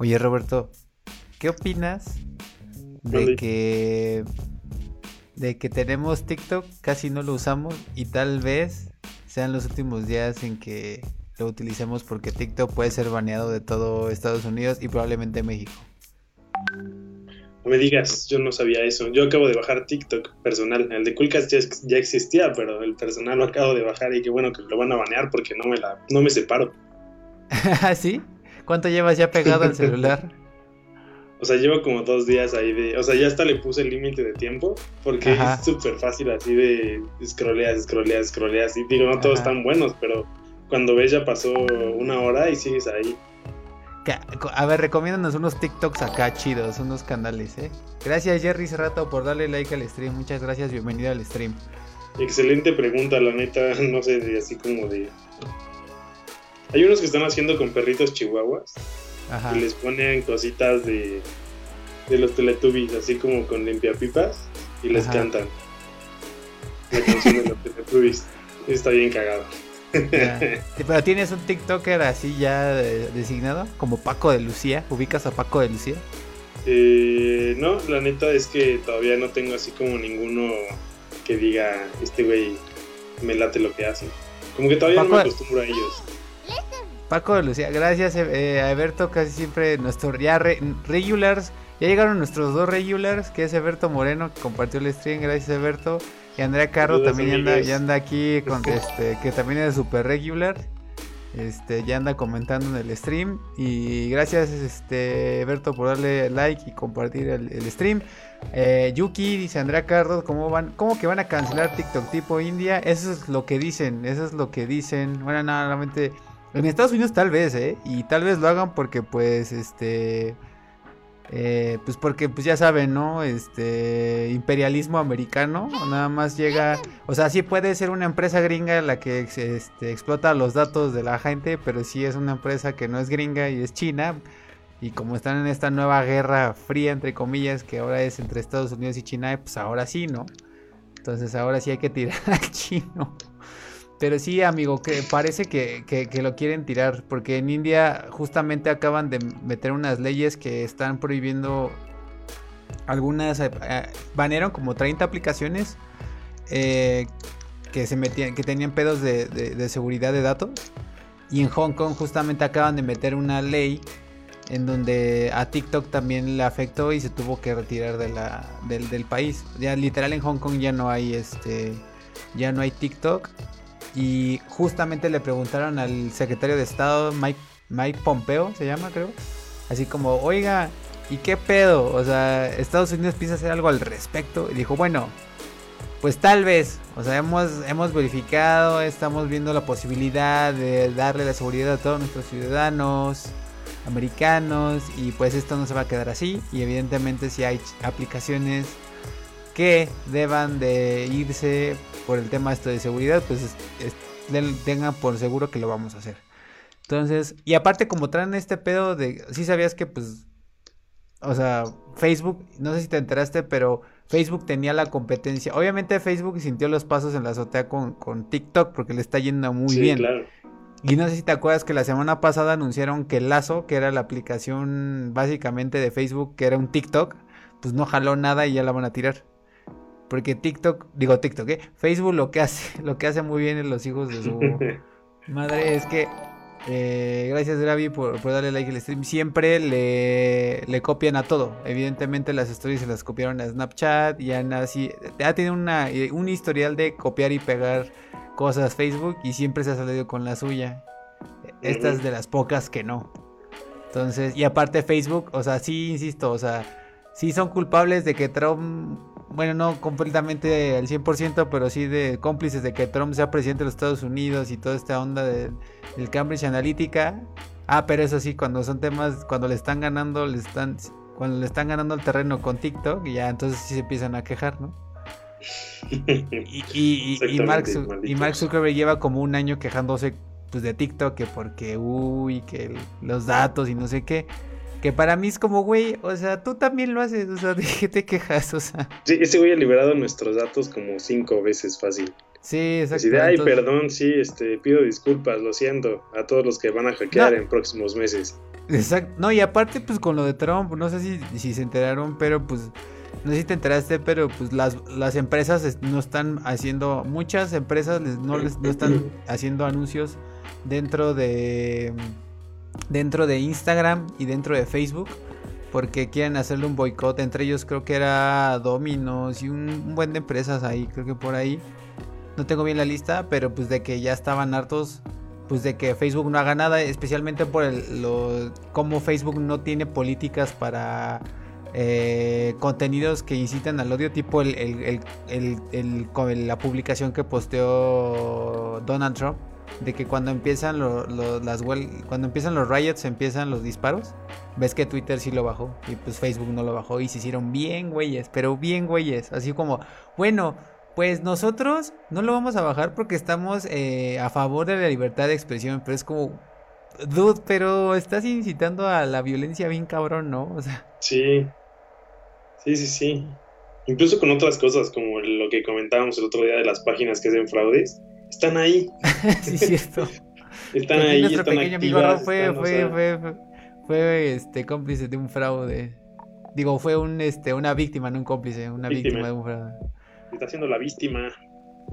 Oye, Roberto, ¿qué opinas de que de que tenemos TikTok, casi no lo usamos y tal vez sean los últimos días en que lo utilicemos porque TikTok puede ser baneado de todo Estados Unidos y probablemente México. No me digas, yo no sabía eso. Yo acabo de bajar TikTok personal. El de Coolcast ya, existía, pero el personal lo acabo de bajar y qué bueno que lo van a banear porque no me la, no me separo. ¿Ah, ¿Sí? ¿Cuánto llevas ya pegado al celular? O sea, llevo como dos días ahí de. O sea, ya hasta le puse el límite de tiempo. Porque es súper fácil así de scrolleas, scrolleas, scrolleas. Y digo, no todos están buenos, pero cuando ves ya pasó una hora y sigues ahí. A ver, recomiéndanos unos TikToks acá chidos, unos canales, ¿eh? Gracias Jerry Cerrato por darle like al stream. Muchas gracias, bienvenido al stream. Excelente pregunta, la neta, no sé, así como de... Hay unos que están haciendo con perritos chihuahuas y les ponen cositas de, de los Teletubbies, así como con limpiapipas, y les cantan la canción de los Teletubbies. Está bien cagado. Pero tienes un TikToker así ya designado, como Paco de Lucía. ¿Ubicas a Paco de Lucía? Eh, no, la neta es que todavía no tengo así como ninguno que diga, este güey me late lo que hace. Como que todavía no me acostumbro a ellos. Paco de Lucía, gracias eh, a Eberto, casi siempre nuestro ya regulars. Ya llegaron nuestros dos regulars, que es Eberto Moreno, que compartió el stream, gracias Eberto. Y Andrea Carro también ya anda, ya anda aquí, con, este, que también es super regular. Este, ya anda comentando en el stream. Y gracias, este, por darle like y compartir el, stream. Eh, Yuki dice Andrea Cardo, ¿cómo van? ¿Cómo que van a cancelar TikTok tipo India? Eso es lo que dicen, eso es lo que dicen. Bueno, nada, realmente en Estados Unidos tal vez, ¿eh? Y tal vez lo hagan porque pues este... Eh, pues porque pues ya saben, ¿no? Este imperialismo americano, nada más llega, o sea, sí puede ser una empresa gringa la que este, explota los datos de la gente, pero sí es una empresa que no es gringa y es china, y como están en esta nueva guerra fría, entre comillas, que ahora es entre Estados Unidos y China, pues ahora sí, ¿no? Entonces ahora sí hay que tirar al chino. Pero sí, amigo, que parece que, lo quieren tirar, porque en India justamente acaban de meter unas leyes que están prohibiendo algunas, eh, como 30 aplicaciones eh, que se metían, que tenían pedos de, seguridad de datos. Y en Hong Kong justamente acaban de meter una ley en donde a TikTok también le afectó y se tuvo que retirar de del, del país. Ya literal en Hong Kong ya no hay este, ya no hay TikTok y justamente le preguntaron al secretario de Estado, Mike, Mike Pompeo, se llama creo. Así como, oiga, ¿y qué pedo? O sea, Estados Unidos piensa hacer algo al respecto. Y dijo, bueno, pues tal vez. O sea, hemos, hemos verificado, estamos viendo la posibilidad de darle la seguridad a todos nuestros ciudadanos americanos. Y pues esto no se va a quedar así. Y evidentemente si hay aplicaciones que deban de irse por el tema esto de seguridad, pues tengan por seguro que lo vamos a hacer. Entonces, y aparte como traen este pedo de, sí sabías que pues, o sea, Facebook, no sé si te enteraste, pero Facebook tenía la competencia. Obviamente Facebook sintió los pasos en la azotea con, con TikTok porque le está yendo muy bien. Claro. Y no sé si te acuerdas que la semana pasada anunciaron que Lazo, que era la aplicación básicamente de Facebook, que era un TikTok, pues no jaló nada y ya la van a tirar. Porque TikTok, digo TikTok, ¿eh? Facebook lo que hace, lo que hace muy bien en los hijos de su madre es que eh, gracias Gravi por, darle like al stream. Siempre le, le, copian a todo. Evidentemente las stories se las copiaron a Snapchat y así. Ha tenido una, un historial de copiar y pegar cosas Facebook y siempre se ha salido con la suya. Esta es de las pocas que no. Entonces, y aparte Facebook, o sea, sí, insisto, o sea, sí son culpables de que Trump bueno, no completamente al 100%, pero sí de cómplices de que Trump sea presidente de los Estados Unidos y toda esta onda del Cambridge Analytica. Ah, pero eso sí, cuando son temas, cuando le están ganando, le están, cuando le están ganando el terreno con TikTok, ya entonces sí se empiezan a quejar, ¿no? y, y, y, Mark, y Mark Zuckerberg lleva como un año quejándose pues, de TikTok, que porque, uy, que los datos y no sé qué. Que para mí es como, güey, o sea, tú también lo haces, o sea, ¿de qué te quejas? O sea. Sí, ese güey ha liberado nuestros datos como cinco veces fácil. Sí, exacto. Así de, ay, perdón, sí, este, pido disculpas, lo siento, a todos los que van a hackear en próximos meses. Exacto. No, y aparte, pues con lo de Trump, no sé si, si se enteraron, pero pues no sé si te enteraste, pero pues las, las empresas no están haciendo, muchas empresas no, les, no están haciendo anuncios dentro de dentro de Instagram y dentro de Facebook porque quieren hacerle un boicot. Entre ellos creo que era Dominos y un, buen de empresas ahí creo que por ahí. No tengo bien la lista pero pues de que ya estaban hartos pues de que Facebook no haga nada especialmente por el, lo, cómo Facebook no tiene políticas para eh, contenidos que incitan al odio, tipo el, la publicación que posteó Donald Trump, de que cuando empiezan las cuando empiezan los riots empiezan los disparos. Ves que Twitter sí lo bajó y pues Facebook no lo bajó y se hicieron bien güeyes, pero bien güeyes, así como, bueno, pues nosotros no lo vamos a bajar porque estamos eh, a favor de la libertad de expresión, pero es como, dude, pero estás incitando a la violencia bien cabrón, ¿no? O sea. Sí, Sí, sí, sí. Incluso con otras cosas, como lo que comentábamos el otro día de las páginas que hacen fraudes, están ahí. sí, cierto. están ahí, nuestro pequeño amigo fue, fue, fue, fue, este cómplice de un fraude. Digo, fue un este una víctima, no un cómplice, una víctima, de un fraude. está haciendo la víctima.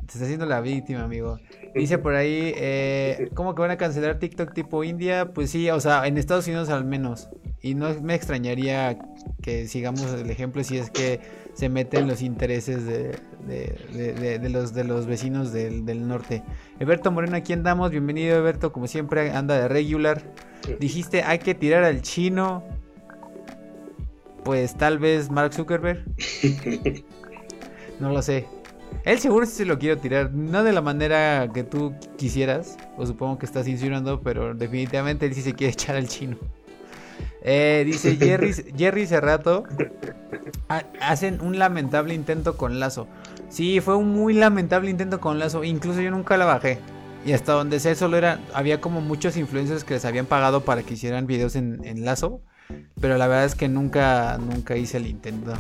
Se está haciendo la víctima, amigo. Dice por ahí, eh, ¿cómo que van a cancelar TikTok tipo India? Pues sí, o sea, en Estados Unidos al menos. Y no me extrañaría que sigamos el ejemplo si es que se meten los intereses de, los, de los vecinos del, norte. Eberto Moreno, aquí andamos. Bienvenido, Eberto. Como siempre, anda de regular. Dijiste, hay que tirar al chino. Pues tal vez Mark Zuckerberg. no lo sé. Él seguro sí se lo quiero tirar. No de la manera que tú quisieras. O supongo que estás insinuando. Pero definitivamente él sí se quiere echar al chino. Eh, dice Jerry, Jerry Cerrato. hacen un lamentable intento con Lazo. Sí, fue un muy lamentable intento con Lazo. Incluso yo nunca la bajé. Y hasta donde sé, solo era. Había como muchos influencers que les habían pagado para que hicieran videos en, Lazo. Pero la verdad es que nunca, nunca hice el intento.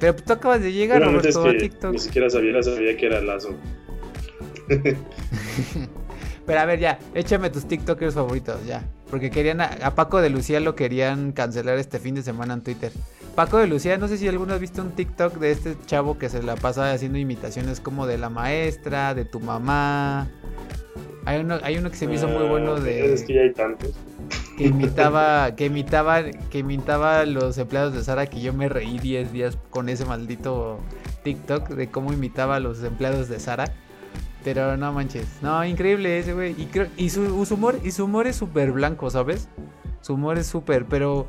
Pero tú acabas de llegar, Roberto, a TikTok. Ni siquiera sabía, sabía que era Lazo. Pero a ver, ya, échame tus TikTokers favoritos, ya. Porque querían a, Paco de Lucía lo querían cancelar este fin de semana en Twitter. Paco de Lucía, no sé si alguno has visto un TikTok de este chavo que se la pasa haciendo imitaciones como de la maestra, de tu mamá. Hay uno, hay uno que se me hizo muy bueno ah, de. Es que ya hay tantos. Que imitaba, que imitaba, que imitaba los empleados de Sara, que yo me reí 10 días con ese maldito TikTok de cómo imitaba a los empleados de Sara. Pero no manches. No, increíble ese güey. Y, y su, humor, y su humor es súper blanco, ¿sabes? Su humor es súper, pero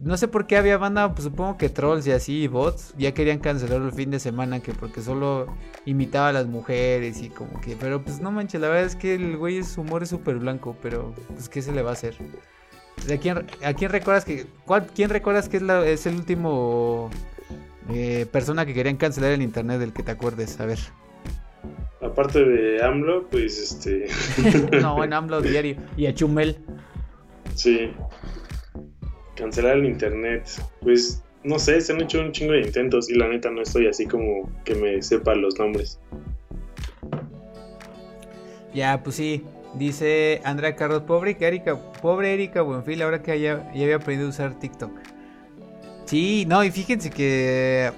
no sé por qué había banda, pues supongo que trolls y así, bots, ya querían cancelarlo el fin de semana, que porque solo imitaba a las mujeres y como que, pero pues no manches, la verdad es que el güey su humor es súper blanco, pero pues qué se le va a hacer. ¿A quién, a quién recuerdas que, cuál, quién recuerdas que es, la, es el último eh, persona que querían cancelar el internet del que te acuerdes? A ver aparte de AMLO, pues este. no, en AMLO diario. Y a Chumel. Sí. Cancelar el internet. Pues no sé, se han hecho un chingo de intentos y la neta no estoy así como que me sepa los nombres. Ya, pues sí. Dice Andrea Carlos, pobre Erika, pobre Erika Buenfil, ahora que ya, ya había aprendido a usar TikTok. Sí, no, y fíjense que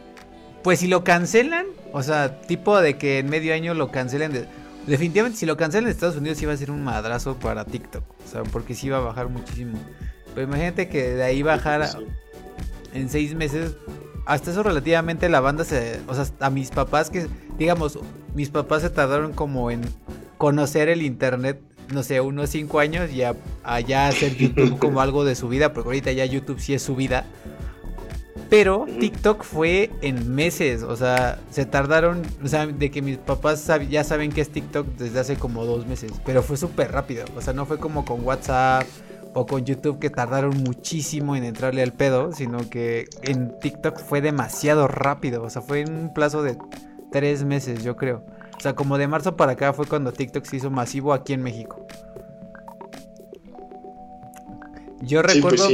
pues si lo cancelan, o sea, tipo de que en medio año lo cancelen. definitivamente, si lo cancelan en Estados Unidos, iba a ser un madrazo para TikTok. O sea, porque sí iba a bajar muchísimo. Pero imagínate que de ahí bajara en seis meses. Hasta eso, relativamente, la banda se. O sea, a mis papás que. Digamos, mis papás se tardaron como en conocer el internet. No sé, unos cinco años y a, ya hacer YouTube como algo de su vida. Porque ahorita ya YouTube sí es su vida. Pero TikTok fue en meses, o sea, se tardaron, o sea, de que mis papás ya saben que es TikTok desde hace como dos meses, pero fue súper rápido, o sea, no fue como con WhatsApp o con YouTube que tardaron muchísimo en entrarle al pedo, sino que en TikTok fue demasiado rápido, o sea, fue en un plazo de tres meses, yo creo. O sea, como de marzo para acá fue cuando TikTok se hizo masivo aquí en México. Yo pues recuerdo...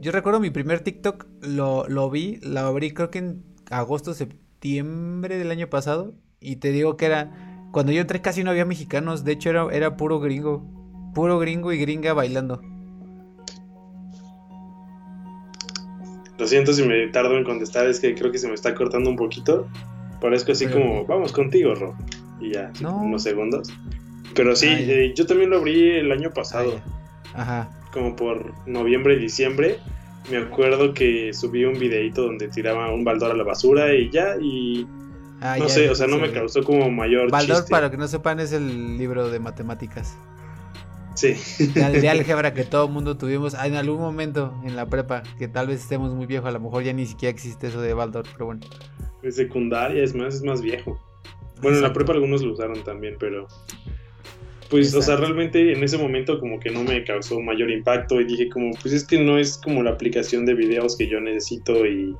Yo recuerdo mi primer TikTok, lo, lo vi, lo abrí creo que en agosto, septiembre del año pasado. Y te digo que era, cuando yo entré casi no había mexicanos, de hecho era, era puro gringo, puro gringo y gringa bailando. Lo siento si me tardo en contestar, es que creo que se me está cortando un poquito. Parezco así como, vamos contigo, Ro. Y ya, unos segundos. Pero sí, eh, yo también lo abrí el año pasado. Ajá. Como por noviembre y diciembre. Me acuerdo que subí un videito donde tiraba un baldor a la basura y ya, y Ah, no sé, o sea, no me causó como mayor Baldor, para que no sepan, es el libro de matemáticas. Sí. De, álgebra que todo el mundo tuvimos en algún momento en la prepa, que tal vez estemos muy viejos, a lo mejor ya ni siquiera existe eso de Baldor, pero bueno. En secundaria, es más, es más viejo. Bueno, en la prepa algunos lo usaron también, pero... Pues, o sea, realmente en ese momento como que no me causó mayor impacto y dije como, pues es que no es como la aplicación de videos que yo necesito y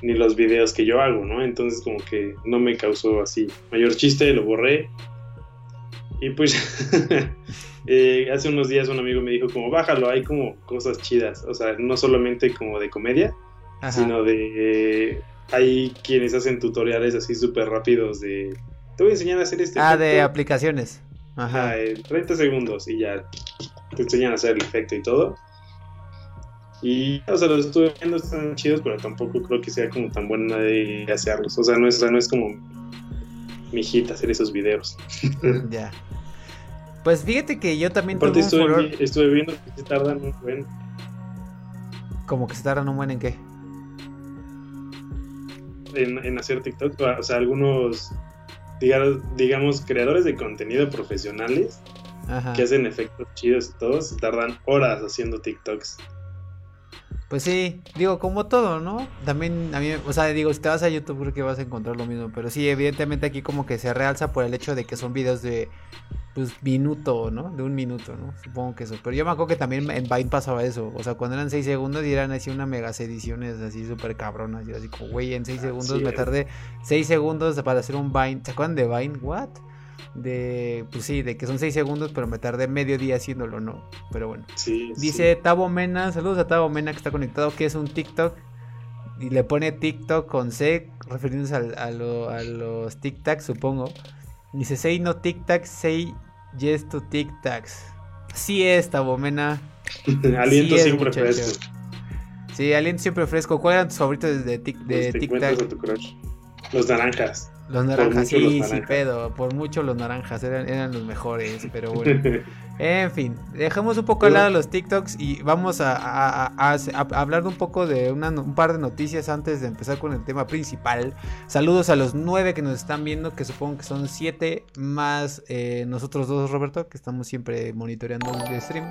ni los videos que yo hago, ¿no? Entonces como que no me causó así mayor chiste, lo borré. Y pues eh, hace unos días un amigo me dijo como bájalo, hay como cosas chidas, o sea, no solamente como de comedia, sino de... hay quienes hacen tutoriales así súper rápidos de... Te voy a enseñar a hacer este... Ah, de aplicaciones. Ajá. 30 segundos y ya te enseñan a hacer el efecto y todo. Y, o sea, los estuve viendo, están chidos, pero tampoco creo que sea como tan buena de hacerlos. O sea, no es, no es como mi hit hacer esos videos. ya. Pues fíjate que yo también Aparte estuve, estuve viendo que se tardan un buen. ¿Cómo que se tardan un buen en qué? En, en hacer TikTok. O sea, algunos, digamos, digamos creadores de contenido profesionales que hacen efectos chidos y todos, tardan horas haciendo TikToks. Pues sí, digo, como todo, ¿no? También a mí, o sea, digo, si te vas a YouTube creo que vas a encontrar lo mismo, pero sí, evidentemente aquí como que se realza por el hecho de que son videos de, pues, minuto, ¿no? De un minuto, ¿no? Supongo que eso. Pero yo me acuerdo que también en Vine pasaba eso, o sea, cuando eran 6 segundos y eran así una megas ediciones así súper cabronas, y así como, güey, en 6 segundos me tardé 6 segundos para hacer un Vine, ¿se acuerdan de Vine? ¿What? de, pues sí, de que son 6 segundos, pero me tardé medio día haciéndolo, ¿no? Pero bueno. Dice Tabo Mena, saludos a Tabo Mena que está conectado, que es un TikTok. Y le pone TikTok con C, refiriéndose a, los TikToks, supongo. Dice, say no TikToks, say yes to TikToks. Sí es, Tabo Mena. aliento siempre fresco. Sí, aliento siempre fresco. ¿Cuál eran tus favoritos de, de TikTok? Los naranjas. Los naranjas, sí, sí, pedo. Por mucho los naranjas eran, eran los mejores, pero bueno. en fin, dejamos un poco al lado los TikToks y vamos a, hablar un poco de un par de noticias antes de empezar con el tema principal. Saludos a los nueve que nos están viendo, que supongo que son siete, más eh, nosotros dos, Roberto, que estamos siempre monitoreando el stream.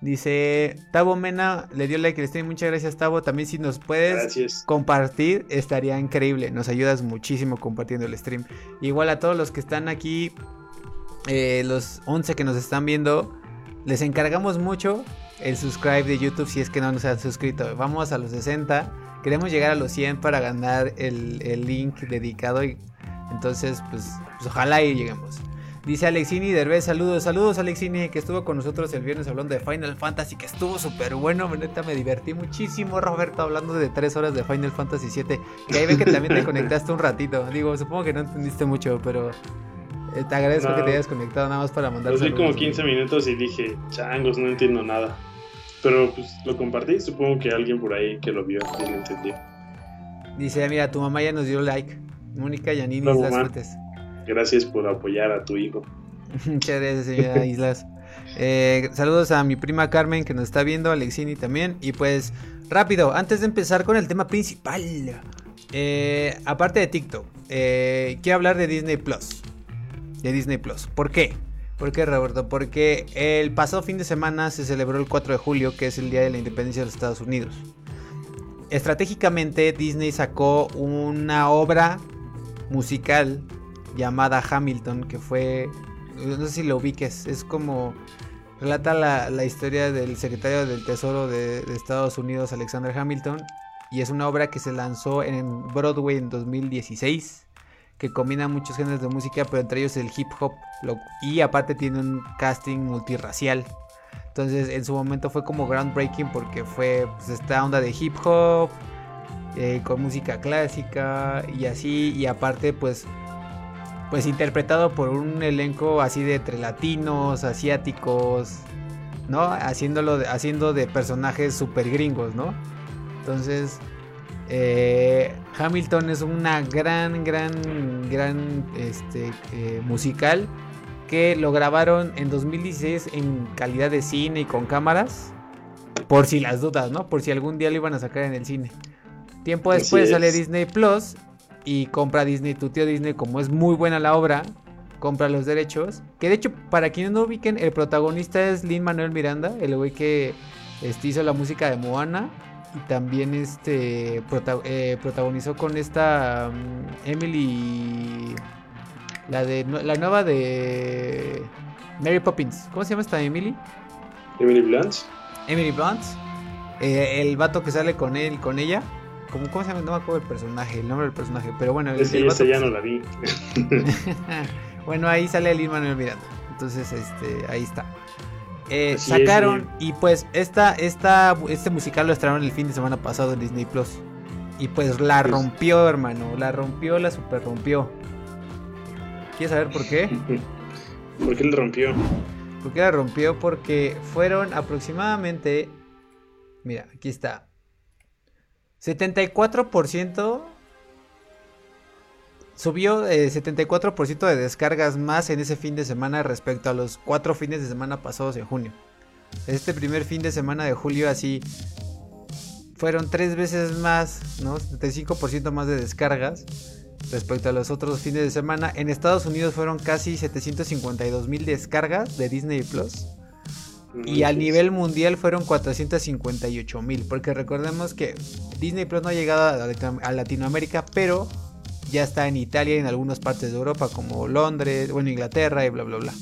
Dice Tavo Mena, le dio like al stream. Muchas gracias, Tavo. También, si nos puedes compartir, estaría increíble. Nos ayudas muchísimo compartiendo el stream. Igual a todos los que están aquí, eh, los 11 que nos están viendo, les encargamos mucho el subscribe de YouTube si es que no nos han suscrito. Vamos a los 60. Queremos llegar a los 100 para ganar el, link dedicado. Y, entonces, pues, pues ojalá y lleguemos. Dice Alexini Derbez, saludos, saludos Alexini, que estuvo con nosotros el viernes hablando de Final Fantasy, que estuvo súper bueno, neta me divertí muchísimo, Roberto, hablando de tres horas de Final Fantasy 7. Y ahí ve que también te conectaste un ratito. Digo, supongo que no entendiste mucho, pero eh, te agradezco que te hayas conectado nada más para mandar. Vi como 15 minutos y dije, changos, no entiendo nada. Pero pues lo compartí, supongo que alguien por ahí que lo vio y lo entendió. Dice, mira, tu mamá ya nos dio like. Mónica Yanini, las suertes. Gracias por apoyar a tu hijo. Muchas gracias, señora Islas. Eh, saludos a mi prima Carmen que nos está viendo, Alexini también. Y pues, rápido, antes de empezar con el tema principal. Eh, aparte de TikTok, eh, quiero hablar de Disney Plus. De Disney Plus. ¿Por qué? ¿Por qué, Roberto? Porque el pasado fin de semana se celebró el 4 de julio, que es el Día de la Independencia de los Estados Unidos. Estratégicamente, Disney sacó una obra musical llamada Hamilton, que fue, no sé si lo ubiques, es como relata la, historia del secretario del Tesoro de, Estados Unidos, Alexander Hamilton, y es una obra que se lanzó en Broadway en 2016, que combina muchos géneros de música, pero entre ellos el hip hop, y aparte tiene un casting multirracial. Entonces en su momento fue como groundbreaking porque fue pues, esta onda de hip hop, eh, con música clásica y así, y aparte pues pues interpretado por un elenco así de entre latinos, asiáticos, ¿no? Haciéndolo haciendo de personajes super gringos, ¿no? Entonces, eh, Hamilton es una gran, gran, gran este, eh, musical que lo grabaron en 2016 en calidad de cine y con cámaras. Por si las dudas, ¿no? Por si algún día lo iban a sacar en el cine. Tiempo después sale Disney Plus y compra Disney, tu tío Disney, como es muy buena la obra, compra los derechos. Que de hecho, para quienes no ubiquen, el protagonista es Lin Manuel Miranda, el güey que este, hizo la música de Moana. Y también este eh, protagonizó con esta mm, Emily. La de la nueva de Mary Poppins. ¿Cómo se llama esta Emily? Emily Blunt. Emily Blunt. Eh, el vato que sale con él, con ella. ¿Cómo, ¿Cómo se llama? No me acuerdo el personaje, el nombre del personaje. Pero bueno, el, ese ya no la vi. bueno, ahí sale el Manuel Miranda. Entonces, este, ahí está. Eh, sacaron y pues esta, esta, este musical lo estrenaron el fin de semana pasado en Disney Plus. Y pues la rompió, hermano. La rompió, la super rompió. ¿Quieres saber por qué? ¿Por qué la rompió? ¿Por qué la rompió? Porque fueron aproximadamente. Mira, aquí está. 74% subió 74% eh, de descargas más en ese fin de semana respecto a los cuatro fines de semana pasados en junio. Este primer fin de semana de julio así fueron tres veces más, ¿no? 75% más de descargas respecto a los otros fines de semana. En Estados Unidos fueron casi 752 mil descargas de Disney Plus. Y a nivel mundial fueron 458 mil. Porque recordemos que Disney Plus no ha llegado a Latinoamérica, pero ya está en Italia y en algunas partes de Europa como Londres, bueno, Inglaterra y bla, bla, bla.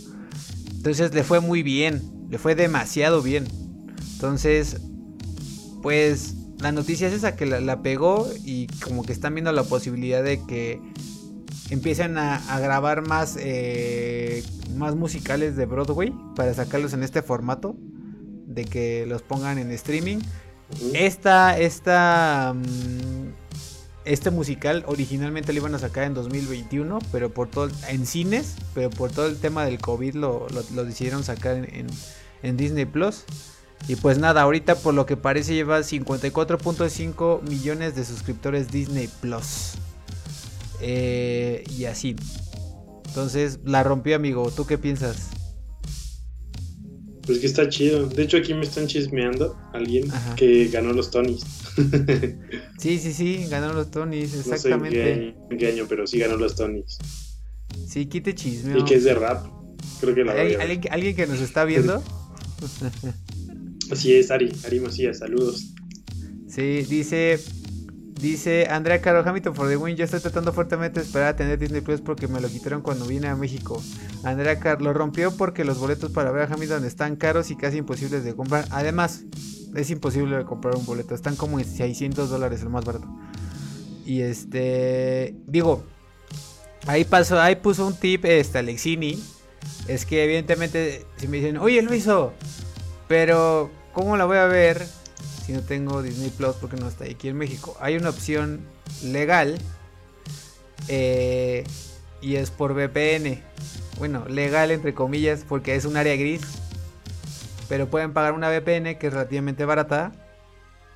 Entonces le fue muy bien, le fue demasiado bien. Entonces, pues la noticia es esa que la, pegó y como que están viendo la posibilidad de que empiecen a, grabar más, eh, más musicales de Broadway para sacarlos en este formato, de que los pongan en streaming. Esta, esta... Mm, este musical originalmente lo iban a sacar en 2021, pero por todo en cines, pero por todo el tema del COVID lo, decidieron sacar en, Disney Plus. Y pues nada, ahorita por lo que parece lleva 54.5 millones de suscriptores Disney Plus. Eh, y así. Entonces la rompió, amigo. ¿Tú qué piensas? Pues que está chido. De hecho, aquí me están chismeando alguien que ganó los Tonys. sí, sí, sí, ganó los Tonys, exactamente. No sé pero sí ganó los Tonys. Sí, quite chisme. Y que es de rap. Creo que la ¿Hay, ¿alguien, ¿Alguien que nos está viendo? Así es, Ari, Ari Macías, saludos. Sí, dice Dice Andrea Caro Hamilton for the win. Yo estoy tratando fuertemente de esperar a tener Disney Plus porque me lo quitaron cuando vine a México. Andrea Caro lo rompió porque los boletos para ver a Hamilton están caros y casi imposibles de comprar. Además, es imposible de comprar un boleto. Están como en 600 dólares el más barato. Y este. Digo, ahí pasó, ahí puso un tip este Alexini. Es que evidentemente, si me dicen, oye Luiso, pero ¿cómo la voy a ver? Si no tengo Disney Plus porque no está aquí en México. Hay una opción legal eh, y es por VPN. Bueno, legal entre comillas porque es un área gris. Pero pueden pagar una VPN que es relativamente barata.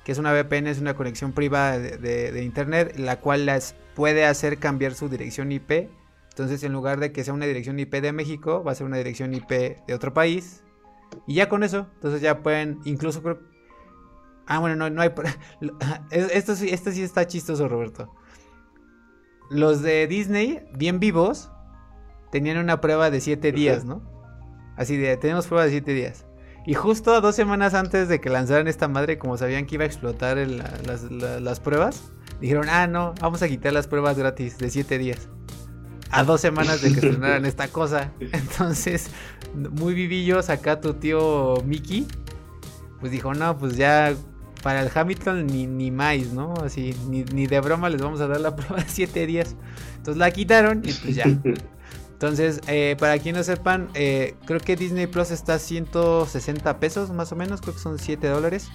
Que es una VPN, es una conexión privada de, internet, la cual las puede hacer cambiar su dirección IP. Entonces, en lugar de que sea una dirección IP de México, va a ser una dirección IP de otro país. Y ya con eso, entonces ya pueden, incluso Ah, bueno, no, no hay. Esto sí, esto sí está chistoso, Roberto. Los de Disney, bien vivos, tenían una prueba de 7 días, ¿no? Así de, tenemos prueba de 7 días. Y justo dos semanas antes de que lanzaran esta madre, como sabían que iba a explotar las, pruebas, dijeron, ah, no, vamos a quitar las pruebas gratis de 7 días. A dos semanas de que estrenaran esta cosa. Entonces, muy vivillos acá tu tío Mickey, pues dijo, no, pues ya para el Hamilton ni, ni más, ¿no? Así, ni, de broma les vamos a dar la prueba de 7 días. Entonces la quitaron y pues ya. Entonces, eh, para quien no sepan, eh, creo que Disney Plus está a 160 pesos más o menos, creo que son 7 dólares.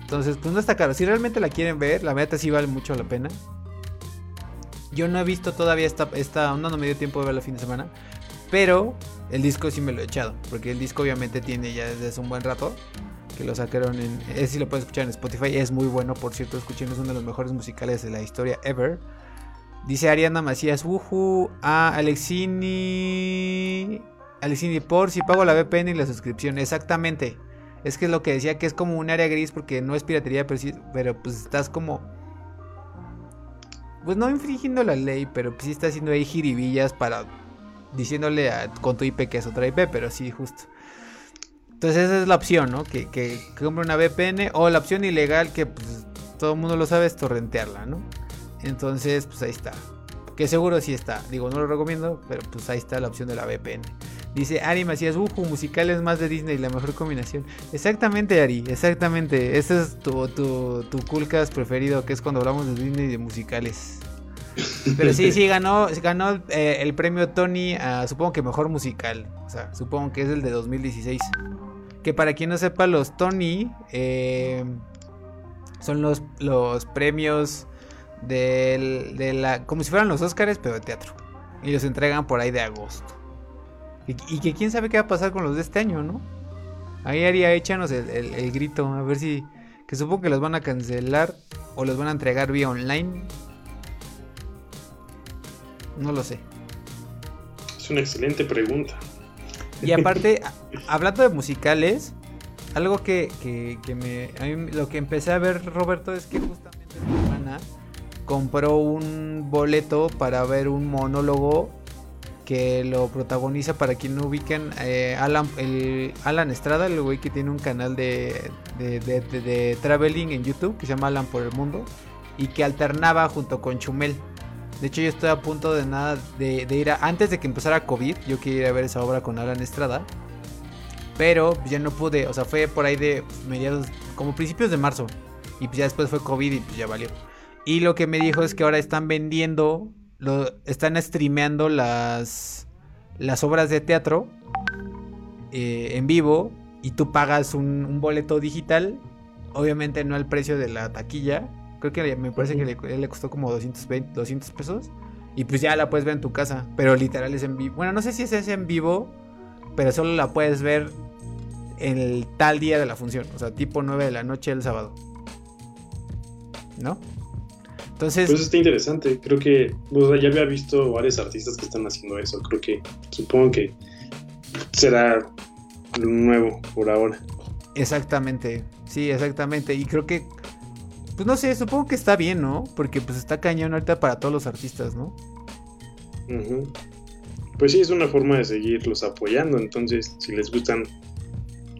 Entonces, pues no está caro. Si realmente la quieren ver, la verdad sí vale mucho la pena. Yo no he visto todavía esta, esta onda, no me dio tiempo de verla el fin de semana. Pero el disco sí me lo he echado, porque el disco obviamente tiene ya desde hace un buen rato que lo sacaron en... Ese sí lo puedes escuchar en Spotify, es muy bueno, por cierto, escuchen, es uno de los mejores musicales de la historia ever. Dice Ariana Macías, uhu, a Alexini... Alexini, por si pago la VPN y la suscripción, exactamente. Es que es lo que decía que es como un área gris porque no es piratería, pero, sí, pero pues estás como... Pues no infringiendo la ley, pero pues sí estás haciendo ahí jiribillas para... Diciéndole a, con tu IP que es otra IP, pero sí, justo. Entonces esa es la opción, ¿no? Que, que, compre una VPN o la opción ilegal que pues, todo el mundo lo sabe es torrentearla, ¿no? Entonces, pues ahí está. Que seguro sí está. Digo, no lo recomiendo, pero pues ahí está la opción de la VPN. Dice Ari Macías, uhu, musicales más de Disney, la mejor combinación. Exactamente, Ari, exactamente. Ese es tu, tu, tu coolcast preferido, que es cuando hablamos de Disney y de musicales. Pero sí, sí, ganó, ganó eh, el premio Tony a, supongo que mejor musical. O sea, supongo que es el de 2016. Que para quien no sepa, los Tony eh, son los, los premios de la... como si fueran los Oscars, pero de teatro. Y los entregan por ahí de agosto. Y, que quién sabe qué va a pasar con los de este año, ¿no? Ahí haría, échanos el, grito, a ver si... Que supongo que los van a cancelar o los van a entregar vía online. No lo sé. Es una excelente pregunta. Y aparte, hablando de musicales, algo que, que, me... A mí lo que empecé a ver, Roberto, es que justamente mi hermana compró un boleto para ver un monólogo que lo protagoniza para quien no ubiquen eh, Alan, Alan Estrada, el güey que tiene un canal de, de, traveling en YouTube que se llama Alan por el Mundo y que alternaba junto con Chumel. De hecho, yo estoy a punto de nada de, ir a. Antes de que empezara COVID, yo quería ir a ver esa obra con Alan Estrada. Pero ya no pude, o sea, fue por ahí de mediados, como principios de marzo. Y pues ya después fue COVID y pues ya valió. Y lo que me dijo es que ahora están vendiendo lo, están streameando las, las obras de teatro eh, en vivo y tú pagas un, boleto digital, obviamente no al precio de la taquilla, creo que me parece que le, costó como 220, 200 pesos y pues ya la puedes ver en tu casa, pero literal es en vivo. Bueno, no sé si es en vivo, pero solo la puedes ver en el tal día de la función, o sea, tipo 9 de la noche el sábado. ¿No? Entonces. Pues está interesante. Creo que. ya había visto varios artistas que están haciendo eso. Creo que. Supongo que será nuevo por ahora. Exactamente. Sí, exactamente. Y creo que. Pues no sé, supongo que está bien, ¿no? Porque pues está cañón ahorita para todos los artistas, ¿no? Pues sí, es una forma de seguirlos apoyando. Entonces, si les gustan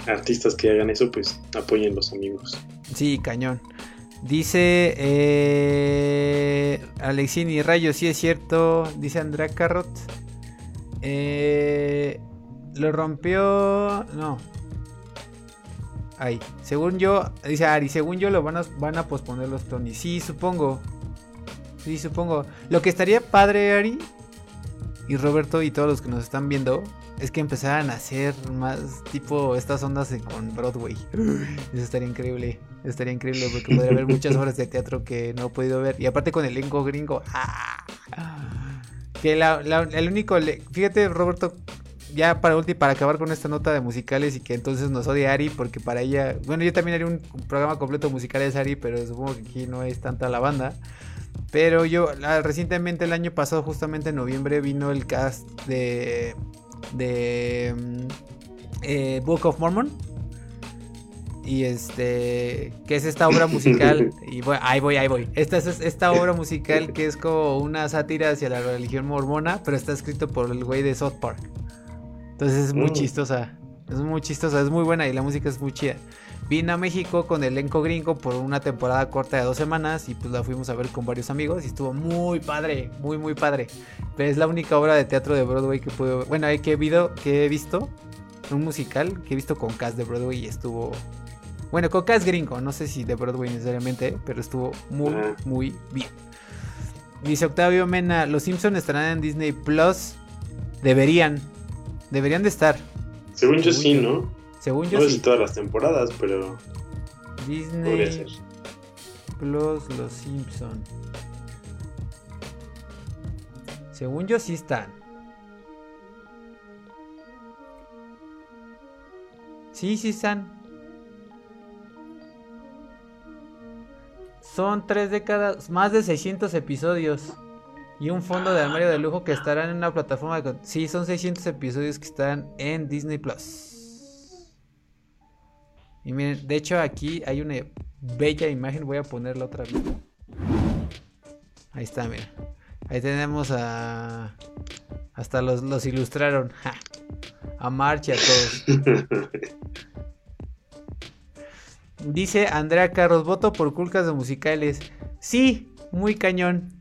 artistas que hagan eso, pues apoyen los amigos. Sí, cañón. Dice eh, Alexini Rayo, sí es cierto. Dice Andrea Carrot. Eh, lo rompió. No. Ahí. Según yo. Dice Ari. Según yo lo van a, van a posponer los Tony. Sí, supongo. Sí, supongo. Lo que estaría padre, Ari. Y Roberto y todos los que nos están viendo es que empezaran a hacer más tipo estas ondas con Broadway. Eso estaría increíble. Estaría increíble porque podría haber muchas obras de teatro que no he podido ver. Y aparte con el elenco gringo. ¡ah! Que el único. Fíjate, Roberto, ya para último, para acabar con esta nota de musicales y que entonces nos odie Ari, porque para ella. Bueno, yo también haría un programa completo de musicales Ari, pero supongo que aquí no es tanta la banda. Pero yo, recientemente el año pasado, justamente en noviembre, vino el cast de de mm, eh, Book of Mormon. Y este, que es esta obra musical, y ahí voy, ahí voy. Esta es esta obra musical que es como una sátira hacia la religión mormona, pero está escrito por el güey de South Park. Entonces es muy mm. chistosa, es muy chistosa, es muy buena y la música es muy chida. Vine a México con el elenco gringo por una temporada corta de dos semanas y pues la fuimos a ver con varios amigos y estuvo muy padre, muy muy padre. es la única obra de teatro de Broadway que pude, bueno, que he, visto, que he visto, un musical que he visto con cast de Broadway y estuvo, bueno, con cast gringo, no sé si de Broadway necesariamente, pero estuvo muy muy bien. Dice Octavio Mena, los Simpsons estarán en Disney Plus. Deberían, Deberían de estar. Según, yo, sí, ¿no? Según yo no sí. todas las temporadas, pero. Disney. Ser. Plus Los Simpson. Según yo sí están. Sí, sí están. Son tres décadas, más de 600 episodios. Y un fondo de armario de lujo que estarán en una plataforma de... Sí, son 600 episodios que están en Disney Plus. Y miren, de hecho aquí hay una bella imagen. Voy a ponerla otra vez. Ahí está, mira. Ahí tenemos a... Hasta los, los ilustraron. A March y a todos. Dice Andrea Carros, voto por culcas de musicales. Sí, muy cañón.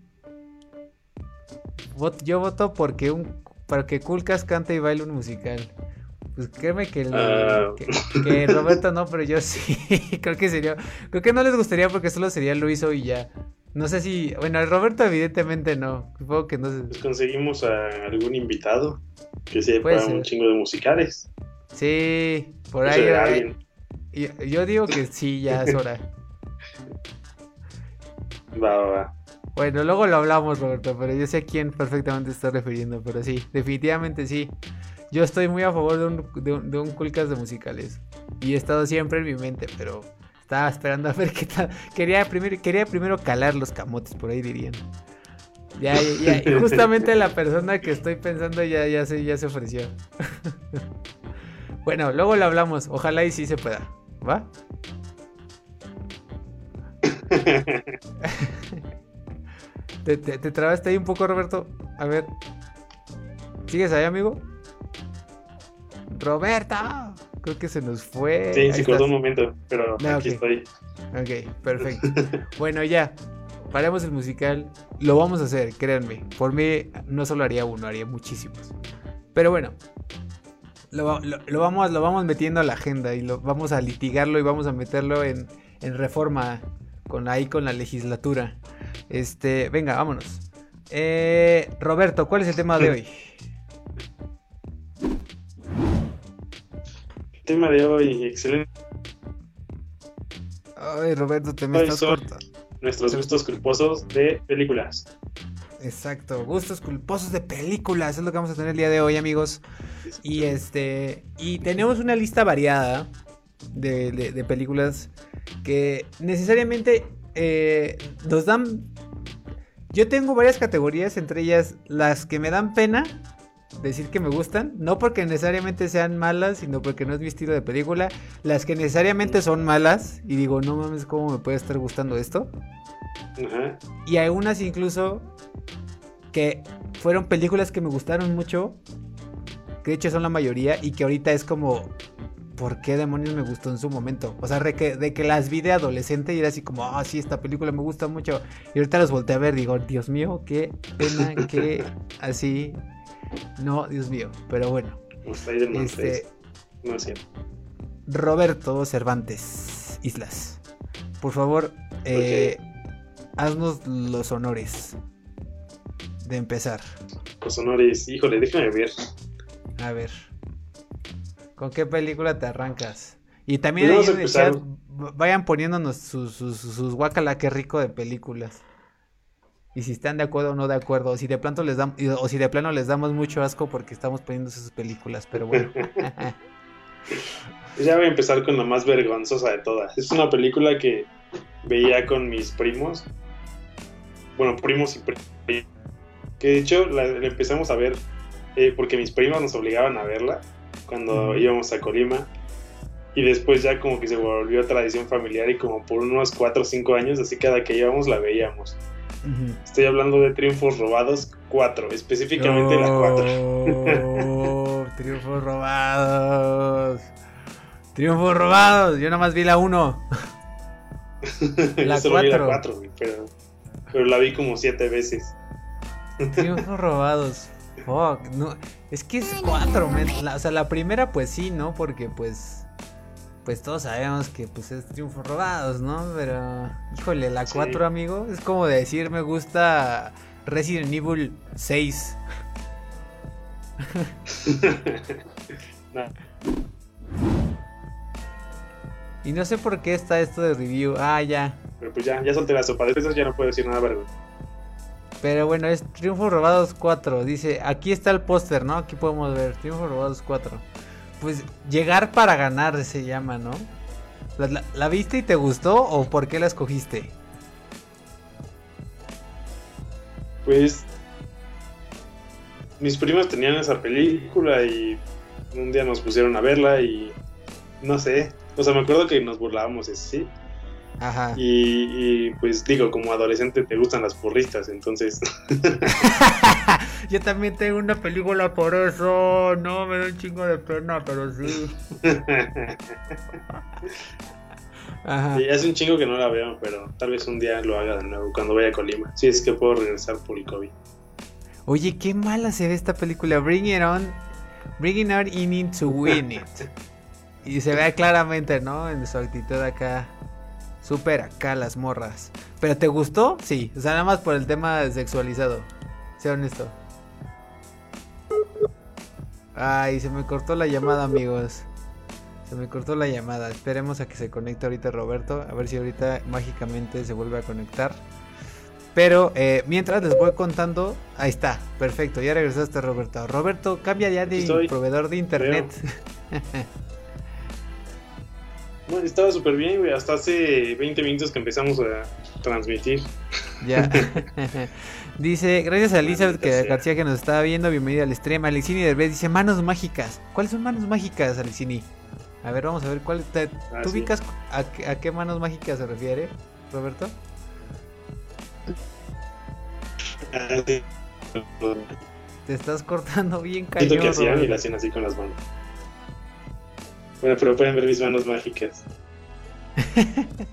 Yo voto porque un para que Culcas cante y baile un musical. Pues créeme que, ah. que, Roberto no, pero yo sí. creo que sería. Creo que no les gustaría porque solo sería Luiso y ya. No sé si. Bueno, Roberto, evidentemente no. Supongo que no sé. Pues conseguimos a algún invitado que sepa un chingo de musicales. Sí, por ahí. Yo digo que sí, ya es hora. Va, va, va. Bueno, luego lo hablamos, Roberto, pero yo sé a quién perfectamente está refiriendo, pero sí, definitivamente sí. Yo estoy muy a favor de un, de un, culcas de musicales. Y he estado siempre en mi mente, pero estaba esperando a ver qué tal. Quería primero, quería primero calar los camotes, por ahí dirían. Ya, ya, Y justamente la persona que estoy pensando ya, ya, se, ya se ofreció. bueno, luego lo hablamos. Ojalá y sí se pueda. ¿Va? ¿Te, te, trabaste ahí un poco, Roberto? A ver. ¿Sigues ahí, amigo? ¡Roberto! Creo que se nos fue. Sí, sí, cortó un momento, pero ah, aquí estoy. Ok, perfecto. bueno, ya. Paremos el musical. Lo vamos a hacer, créanme. Por mí no solo haría uno, haría muchísimos. Pero bueno, lo, vamos, lo vamos metiendo a la agenda y lo vamos a litigarlo y vamos a meterlo en, reforma con ahí con la legislatura. Este, venga, vámonos. Eh, Roberto, ¿cuál es el tema de hoy? El tema de hoy, excelente. Ay, Roberto, te me estás corta. Nuestros gustos culposos de películas. Exacto, gustos culposos de películas, es lo que vamos a tener el día de hoy, amigos. Y este, y tenemos una lista variada de, películas que necesariamente eh, nos dan. Yo tengo varias categorías, entre ellas las que me dan pena decir que me gustan, no porque necesariamente sean malas, sino porque no es mi estilo de película. Las que necesariamente son malas y digo, no mames, ¿cómo me puede estar gustando esto? Y hay unas incluso que fueron películas que me gustaron mucho, que de hecho son la mayoría, y que ahorita es como, ¿por qué demonios me gustó en su momento? O sea, de que, de que las vi de adolescente y era así como, ah, sí, esta película me gusta mucho. Y ahorita las volteé a ver, digo, Dios mío, qué pena, qué así. No, Dios mío, pero bueno. Este, no es cierto. Roberto Cervantes Islas, por favor, eh, haznos los honores de empezar. Los honores, híjole, déjame ver. A ver. ¿Con qué película te arrancas? Y también ahí en el chat vayan poniéndonos sus, sus, sus guacala, qué rico de películas. Y si están de acuerdo o no de acuerdo, o si de plano les damos, o si de plano les damos mucho asco porque estamos poniendo sus películas, pero bueno. ya voy a empezar con la más vergonzosa de todas. Es una película que veía con mis primos. Bueno, primos y primos. Que de hecho la, empezamos a ver eh, porque mis primos nos obligaban a verla cuando íbamos a Colima. Y después ya como que se volvió tradición familiar y como por unos 4 o 5 años, así cada que íbamos la veíamos. Estoy hablando de Triunfos Robados 4, específicamente la 4. triunfos Robados. Triunfos Robados. Yo nada más vi la 1. la 4. pero, pero la vi como 7 veces. Triunfos robados. Fuck, no. Es que es cuatro, o sea, la primera pues sí, ¿no? Porque pues pues todos sabemos que pues es triunfos robados, ¿no? Pero híjole, la 4, amigo, es como decir me gusta Resident Evil 6. Y no sé por qué está esto de review. Ah, ya. Pero pues ya, ya solté la sopa. De eso ya no puedo decir nada, ¿verdad? Pero bueno, es Triunfos Robados 4. Dice, aquí está el póster, ¿no? Aquí podemos ver Triunfos Robados 4. Pues llegar para ganar se llama, ¿no? ¿La, viste y te gustó o por qué la escogiste? Pues mis primos tenían esa película y un día nos pusieron a verla y no sé, o sea, me acuerdo que nos burlábamos, sí, Ajá. Y, pues digo, como adolescente te gustan las porristas, entonces. Yo también tengo una película por eso. No, me da un chingo de pena, pero sí. Ajá. Sí, hace un chingo que no la veo, pero tal vez un día lo haga de nuevo cuando vaya a Colima. Si es que puedo regresar por el COVID. Oye, qué mala se ve esta película. Bring it on. Bring it on in to win it. Y se ve claramente, ¿no? En su actitud acá. Súper acá las morras. ¿Pero te gustó? Sí. O sea, nada más por el tema sexualizado. Sea honesto. Ay, se me cortó la llamada, amigos. Se me cortó la llamada. Esperemos a que se conecte ahorita Roberto. A ver si ahorita mágicamente se vuelve a conectar. Pero eh, mientras les voy contando. Ahí está, perfecto. Ya regresaste, Roberto. Roberto, cambia ya de proveedor de internet. Bueno, estaba súper bien, güey. Hasta hace 20 minutos que empezamos a transmitir. Ya. dice, gracias a Elizabeth que, García que nos estaba viendo. Bienvenida al stream. Alicini Derbez dice manos mágicas. ¿Cuáles son manos mágicas, Alicini? A ver, vamos a ver cuál. Te, ah, ¿Tú ubicas a, qué manos mágicas se refiere, Roberto? Ah, Te estás cortando bien cañón. Siento que hacían y la hacían así con las manos. Bueno, pero pueden ver mis manos mágicas.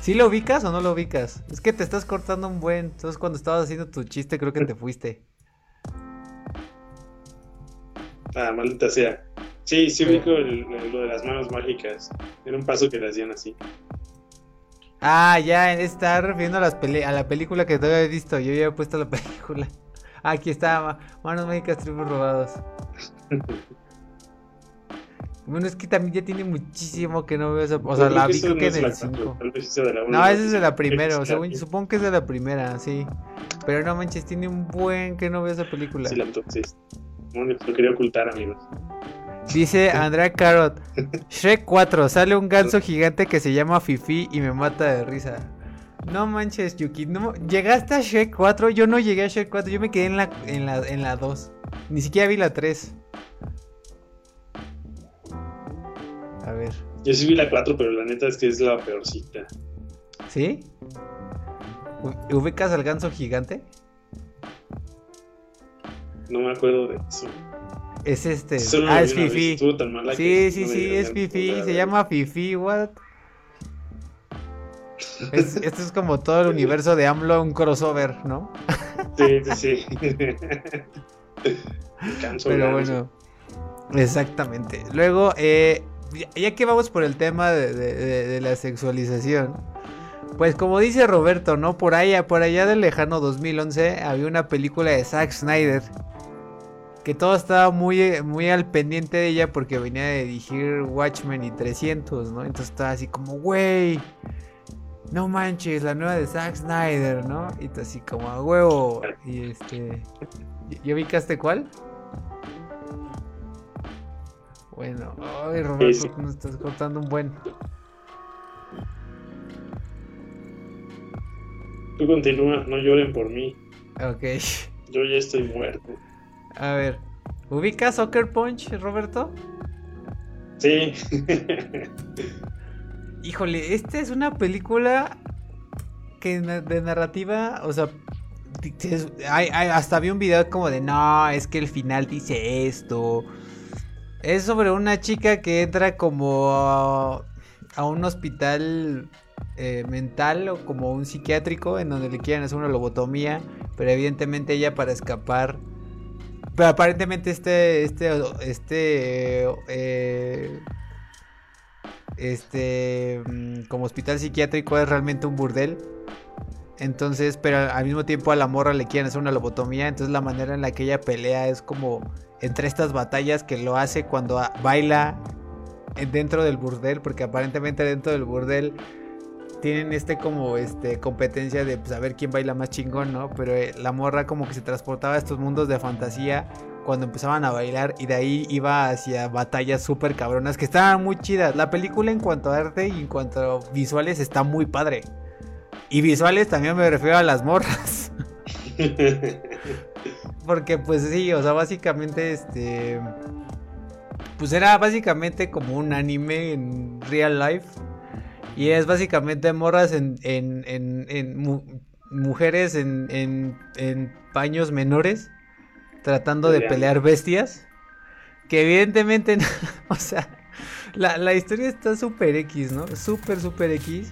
¿Sí lo ubicas o no lo ubicas? Es que te estás cortando un buen. Entonces cuando estabas haciendo tu chiste creo que te fuiste. Ah, maldita sea. Sí, sí ubico lo de las manos mágicas. Era un paso que le hacían así. Ah, ya, está refiriendo a, las a la película que todavía he visto. Yo ya he puesto la película. Aquí está, Manos Mágicas Tribus Robados. Bueno, es que también ya tiene muchísimo que no veo esa. O sea, la vi creo que en el 5. No, esa es de la primera. O sea, supongo que es de la primera, sí. Pero no manches, tiene un buen que no veo esa película. Sí, la entonces. No, lo quería ocultar, amigos. Dice Andrea Carrot: Shrek 4, sale un ganso gigante que se llama Fifi y me mata de risa. No manches, Yuki. No, ¿Llegaste a Shrek 4? Yo no llegué a Shrek 4, yo me quedé en la, en la, en la 2. Ni siquiera vi la 3. A ver. Yo sí vi la 4, pero la neta es que es la peorcita. ¿Sí? ¿Ubicas al ganso gigante? No me acuerdo de eso. Es este. ah, es Fifi. Sí, sí, sí, es Fifi. Se llama Fifi, what? esto es como todo el universo de AMLO, un crossover, ¿no? Sí, sí, sí. Pero bueno, exactamente. Luego, eh, ya que vamos por el tema de, la sexualización, pues como dice Roberto, ¿no? Por allá, por allá del lejano 2011 había una película de Zack Snyder que todo estaba muy, muy al pendiente de ella porque venía de dirigir Watchmen y 300, ¿no? Entonces estaba así como, güey, no manches, la nueva de Zack Snyder, ¿no? Y así como a huevo. Y este, ¿y ubicaste cuál? Bueno, ay Roberto, nos estás cortando un buen. Tú continúa, no lloren por mí. Ok. Yo ya estoy muerto. A ver, ¿ubicas Soccer Punch, Roberto? Sí. Híjole, esta es una película que de narrativa, o sea, hasta vi un video como de no, es que el final dice esto es sobre una chica que entra como a, un hospital eh, mental o como un psiquiátrico en donde le quieren hacer una lobotomía, pero evidentemente ella para escapar pero aparentemente este este este eh, este mm, como hospital psiquiátrico es realmente un burdel entonces pero al mismo tiempo a la morra le quieren hacer una lobotomía entonces la manera en la que ella pelea es como entre estas batallas que lo hace cuando baila dentro del burdel, porque aparentemente dentro del burdel tienen este como este competencia de saber pues, quién baila más chingón, ¿no? Pero eh, la morra como que se transportaba a estos mundos de fantasía cuando empezaban a bailar y de ahí iba hacia batallas súper cabronas que estaban muy chidas. La película en cuanto a arte y en cuanto a visuales está muy padre. Y visuales también me refiero a las morras. Porque pues sí, o sea, básicamente este... Pues era básicamente como un anime en real life. Y es básicamente morras en, en, en, mujeres en, en, paños menores tratando de pelear bestias. Que evidentemente, o sea, la, la historia está súper X, ¿no? Súper, súper X.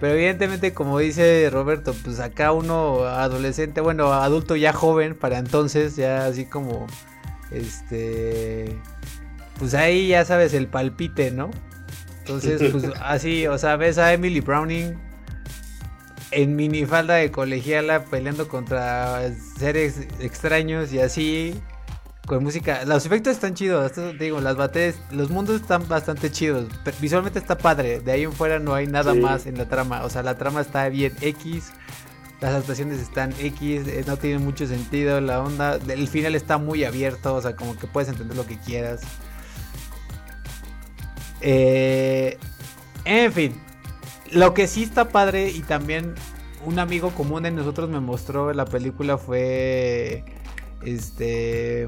Pero evidentemente, como dice Roberto, pues acá uno adolescente, bueno, adulto ya joven para entonces, ya así como, este, pues ahí ya sabes el palpite, ¿no? Entonces, pues así, o sea, ves a Emily Browning en minifalda de colegiala peleando contra seres extraños y así, con música. Los efectos están chidos, digo, las batallas, los mundos están bastante chidos. Visualmente está padre, de ahí en fuera no hay nada más en la trama. O sea, la trama está bien X, las actuaciones están X, eh, no tiene mucho sentido la onda. El final está muy abierto, o sea, como que puedes entender lo que quieras. Eh, en fin, lo que sí está padre y también un amigo común de nosotros me mostró la película fue este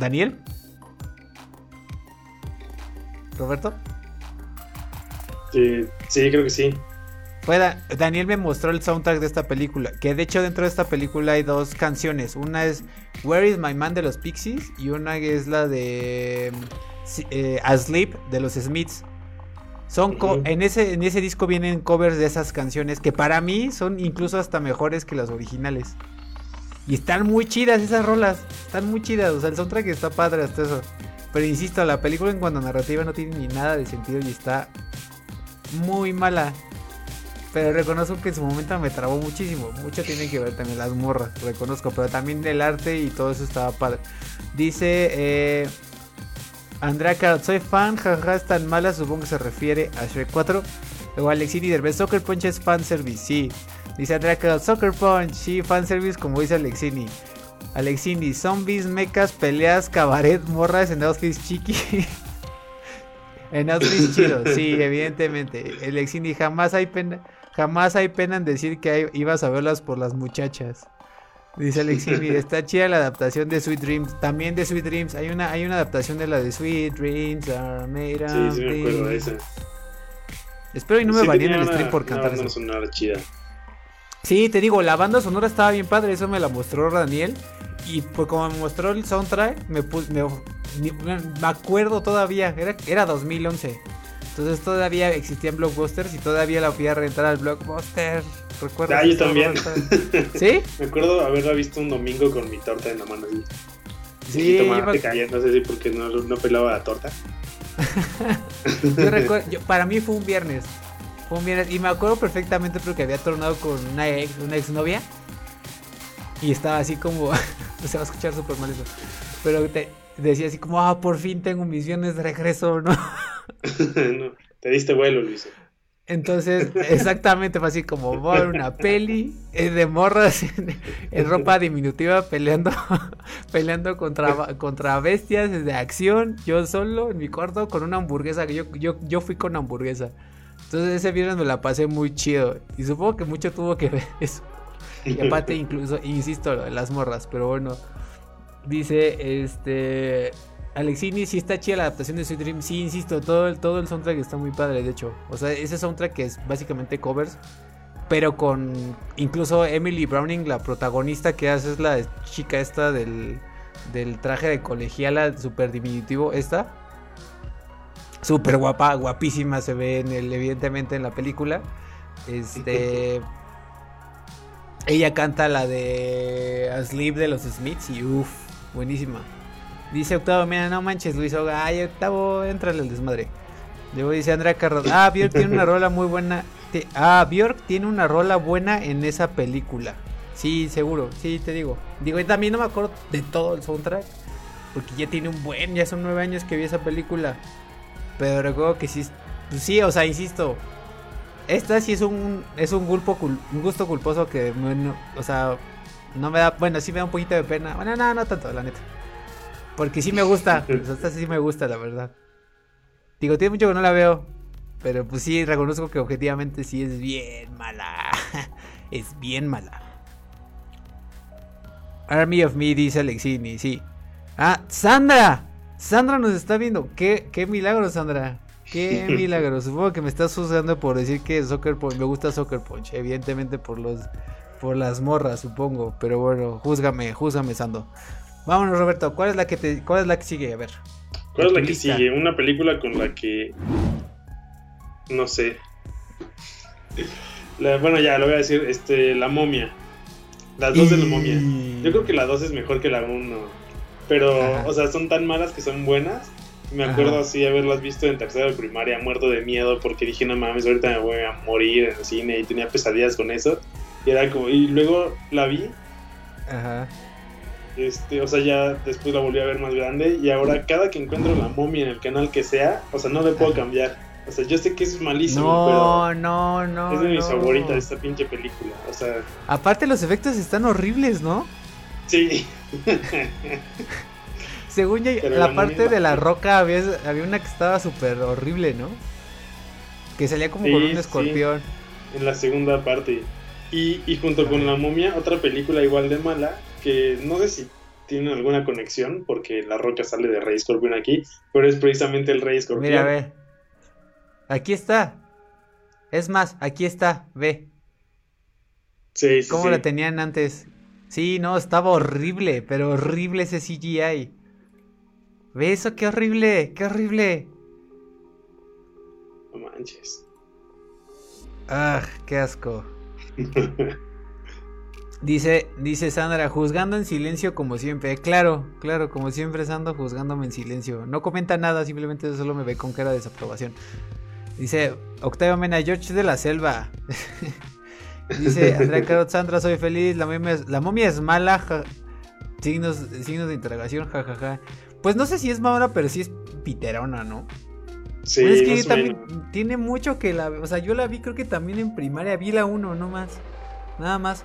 ¿Daniel? ¿Roberto? Sí, sí, creo que sí. Daniel me mostró el soundtrack de esta película. Que de hecho dentro de esta película hay dos canciones. Una es Where is My Man de los Pixies. Y una es la de eh, Asleep de los Smiths. Son en, ese, en ese disco vienen covers de esas canciones que para mí son incluso hasta mejores que las originales. Y están muy chidas esas rolas. Están muy chidas. O sea, el soundtrack está padre hasta eso. Pero insisto, la película en cuanto a narrativa no tiene ni nada de sentido y está muy mala. Pero reconozco que en su momento me trabó muchísimo. Mucho tiene que ver también las morras, reconozco. Pero también el arte y todo eso estaba padre. Dice eh, Andrea Carot, soy fan, jaja, es tan mala, supongo que se refiere a Shrek 4. Luego Alexini Derbez, Soccer Punch es fanservice, sí. Dice Andrea Soccer Punch, sí, fanservice como dice Alexini. Alexini, zombies, mechas, peleas, cabaret, morras en outfits chiqui. en outfits chidos, sí, evidentemente. Alexini, jamás hay pena, jamás hay pena en decir que ibas a verlas por las muchachas. Dice Alexini, está chida la adaptación de Sweet Dreams. También de Sweet Dreams. Hay una, hay una adaptación de la de Sweet Dreams are made Sí, sí me acuerdo de esa. Espero y no me baneen el stream por cantar eso. chida. Sí, te digo, la banda sonora estaba bien padre, eso me la mostró Daniel. Y pues como me mostró el soundtrack, me, me, acuerdo todavía, era, era 2011. Entonces todavía existían blockbusters y todavía la fui a rentar al blockbuster. ¿Recuerdas? Ah, yo también. ¿Sí? me acuerdo haberla visto un domingo con mi torta en la mano. Sí, yo me... no sé si porque no, no pelaba la torta. yo recuerdo, para mí fue un viernes y me acuerdo perfectamente porque había tornado con una ex, una exnovia. Y estaba así como. se va a escuchar súper mal eso. Pero te decía así como, ah, por fin tengo misiones de regreso, ¿no? no, te diste vuelo, Luis. Entonces, exactamente fue así como voy a una peli eh, de morras en, ropa diminutiva peleando, peleando contra, contra bestias de acción, yo solo en mi cuarto con una hamburguesa, que yo, yo, yo fui con hamburguesa. Entonces ese viernes me la pasé muy chido. Y supongo que mucho tuvo que ver eso. Y aparte incluso, insisto, las morras. Pero bueno. Dice, este... Alexini, si está chida la adaptación de Sweet Dream. Sí, insisto, todo el, todo el soundtrack está muy padre, de hecho. O sea, ese soundtrack que es básicamente covers. Pero con incluso Emily Browning, la protagonista que hace es la chica esta del, del traje de colegiala super diminutivo. Esta súper guapa, guapísima se ve en el, evidentemente en la película. Este. Ella canta la de Asleep de los Smiths y uff, buenísima. Dice Octavo, mira, no manches, Luis Oga. Ay, Octavo, entra el desmadre. Luego dice Andrea Carros. Ah, Bjork tiene una rola muy buena. Ah, Bjork tiene una rola buena en esa película. Sí, seguro, sí, te digo. Digo, y también no me acuerdo de todo el soundtrack. Porque ya tiene un buen, ya son nueve años que vi esa película. Pero recuerdo que sí, pues sí, o sea, insisto, esta sí es un es un, un gusto culposo que, o sea, no me da, bueno, sí me da un poquito de pena. Bueno, no, no tanto, la neta. Porque sí me gusta, esta sí me gusta, la verdad. Digo, tiene mucho que no la veo, pero pues sí, reconozco que objetivamente sí es bien mala. es bien mala. Army of Me, dice Alexini, sí. Ah, Sandra. Sandra nos está viendo. Qué, qué milagro, Sandra. Qué milagro. Supongo que me estás juzgando por decir que Soccer Punch, me gusta Soccer Punch. Evidentemente por los por las morras, supongo. Pero bueno, júzgame, júzgame, Sando. Vámonos, Roberto. ¿Cuál es la que te, cuál es la que sigue? A ver. ¿Cuál es la que sigue? Una película con la que no sé. bueno, ya lo voy a decir, este, La Momia. Las dos de La Momia. Yo creo que la dos es mejor que la uno. Pero, o sea, son tan malas que son buenas. Me acuerdo así haberlas visto en tercera de primaria, muerto de miedo, porque dije, no mames, ahorita me voy a morir en el cine y tenía pesadillas con eso. Y era como, y luego la vi. Ajá. Este, o sea, ya después la volví a ver más grande y ahora cada que encuentro la momia en el canal que sea, o sea, no le puedo cambiar. O sea, yo sé que es malísimo, no, no, no, es de mis favoritas esta pinche película. O sea, aparte los efectos están horribles, ¿no? Sí. Según yo, la, parte de la roca había, había una que estaba súper horrible, ¿no? Que salía como con un escorpión. En la segunda parte. Y, y junto con La momia, otra película igual de mala, que no sé si tiene alguna conexión, porque la roca sale de Rey Escorpión aquí, pero es precisamente el Rey Escorpión. Mira, ve. Aquí está. Es más, aquí está, ve. Sí, sí. ¿Cómo la tenían antes? Sí, no, estaba horrible, pero horrible ese CGI. Ve eso, qué horrible, qué horrible. No manches. Ah, qué asco. dice, dice Sandra, juzgando en silencio como siempre. Claro, claro, como siempre Sandra juzgándome en silencio. No comenta nada, simplemente solo me ve con cara de desaprobación. Dice Octavio Mena, George de la Selva. Dice Andrea Carot, Sandra, soy feliz. La momia es, la momia es mala. Signos, signos de interrogación, jajaja. Pues no sé si es mala, pero sí es piterona, ¿no? Sí, es que también tiene mucho que la. O sea, yo la vi, creo que también en primaria. Vi la 1, no más. Nada más.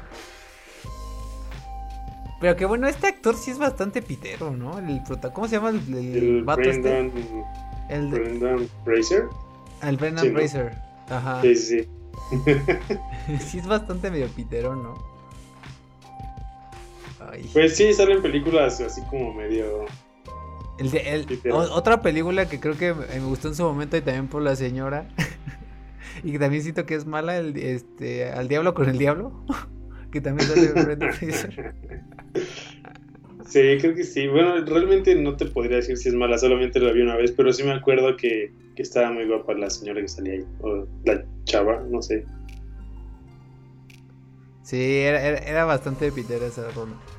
Pero que bueno, este actor sí es bastante pitero, ¿no? El prota ¿Cómo se llama el, el, vato este? El Brendan Fraser. El Brendan Fraser. Ajá. Sí, sí. sí es bastante medio pitero, ¿no? Pues sí, salen películas así como medio otra película que creo que me gustó en su momento y también por la señora. y que también siento que es mala, el, este, Al Diablo con el Diablo. que también sale Sí, creo que sí. Bueno, realmente no te podría decir si es mala, solamente la vi una vez, pero sí me acuerdo que, estaba muy guapa la señora que salía ahí, o la chava, no sé. Sí, era, era, bastante pitera esa,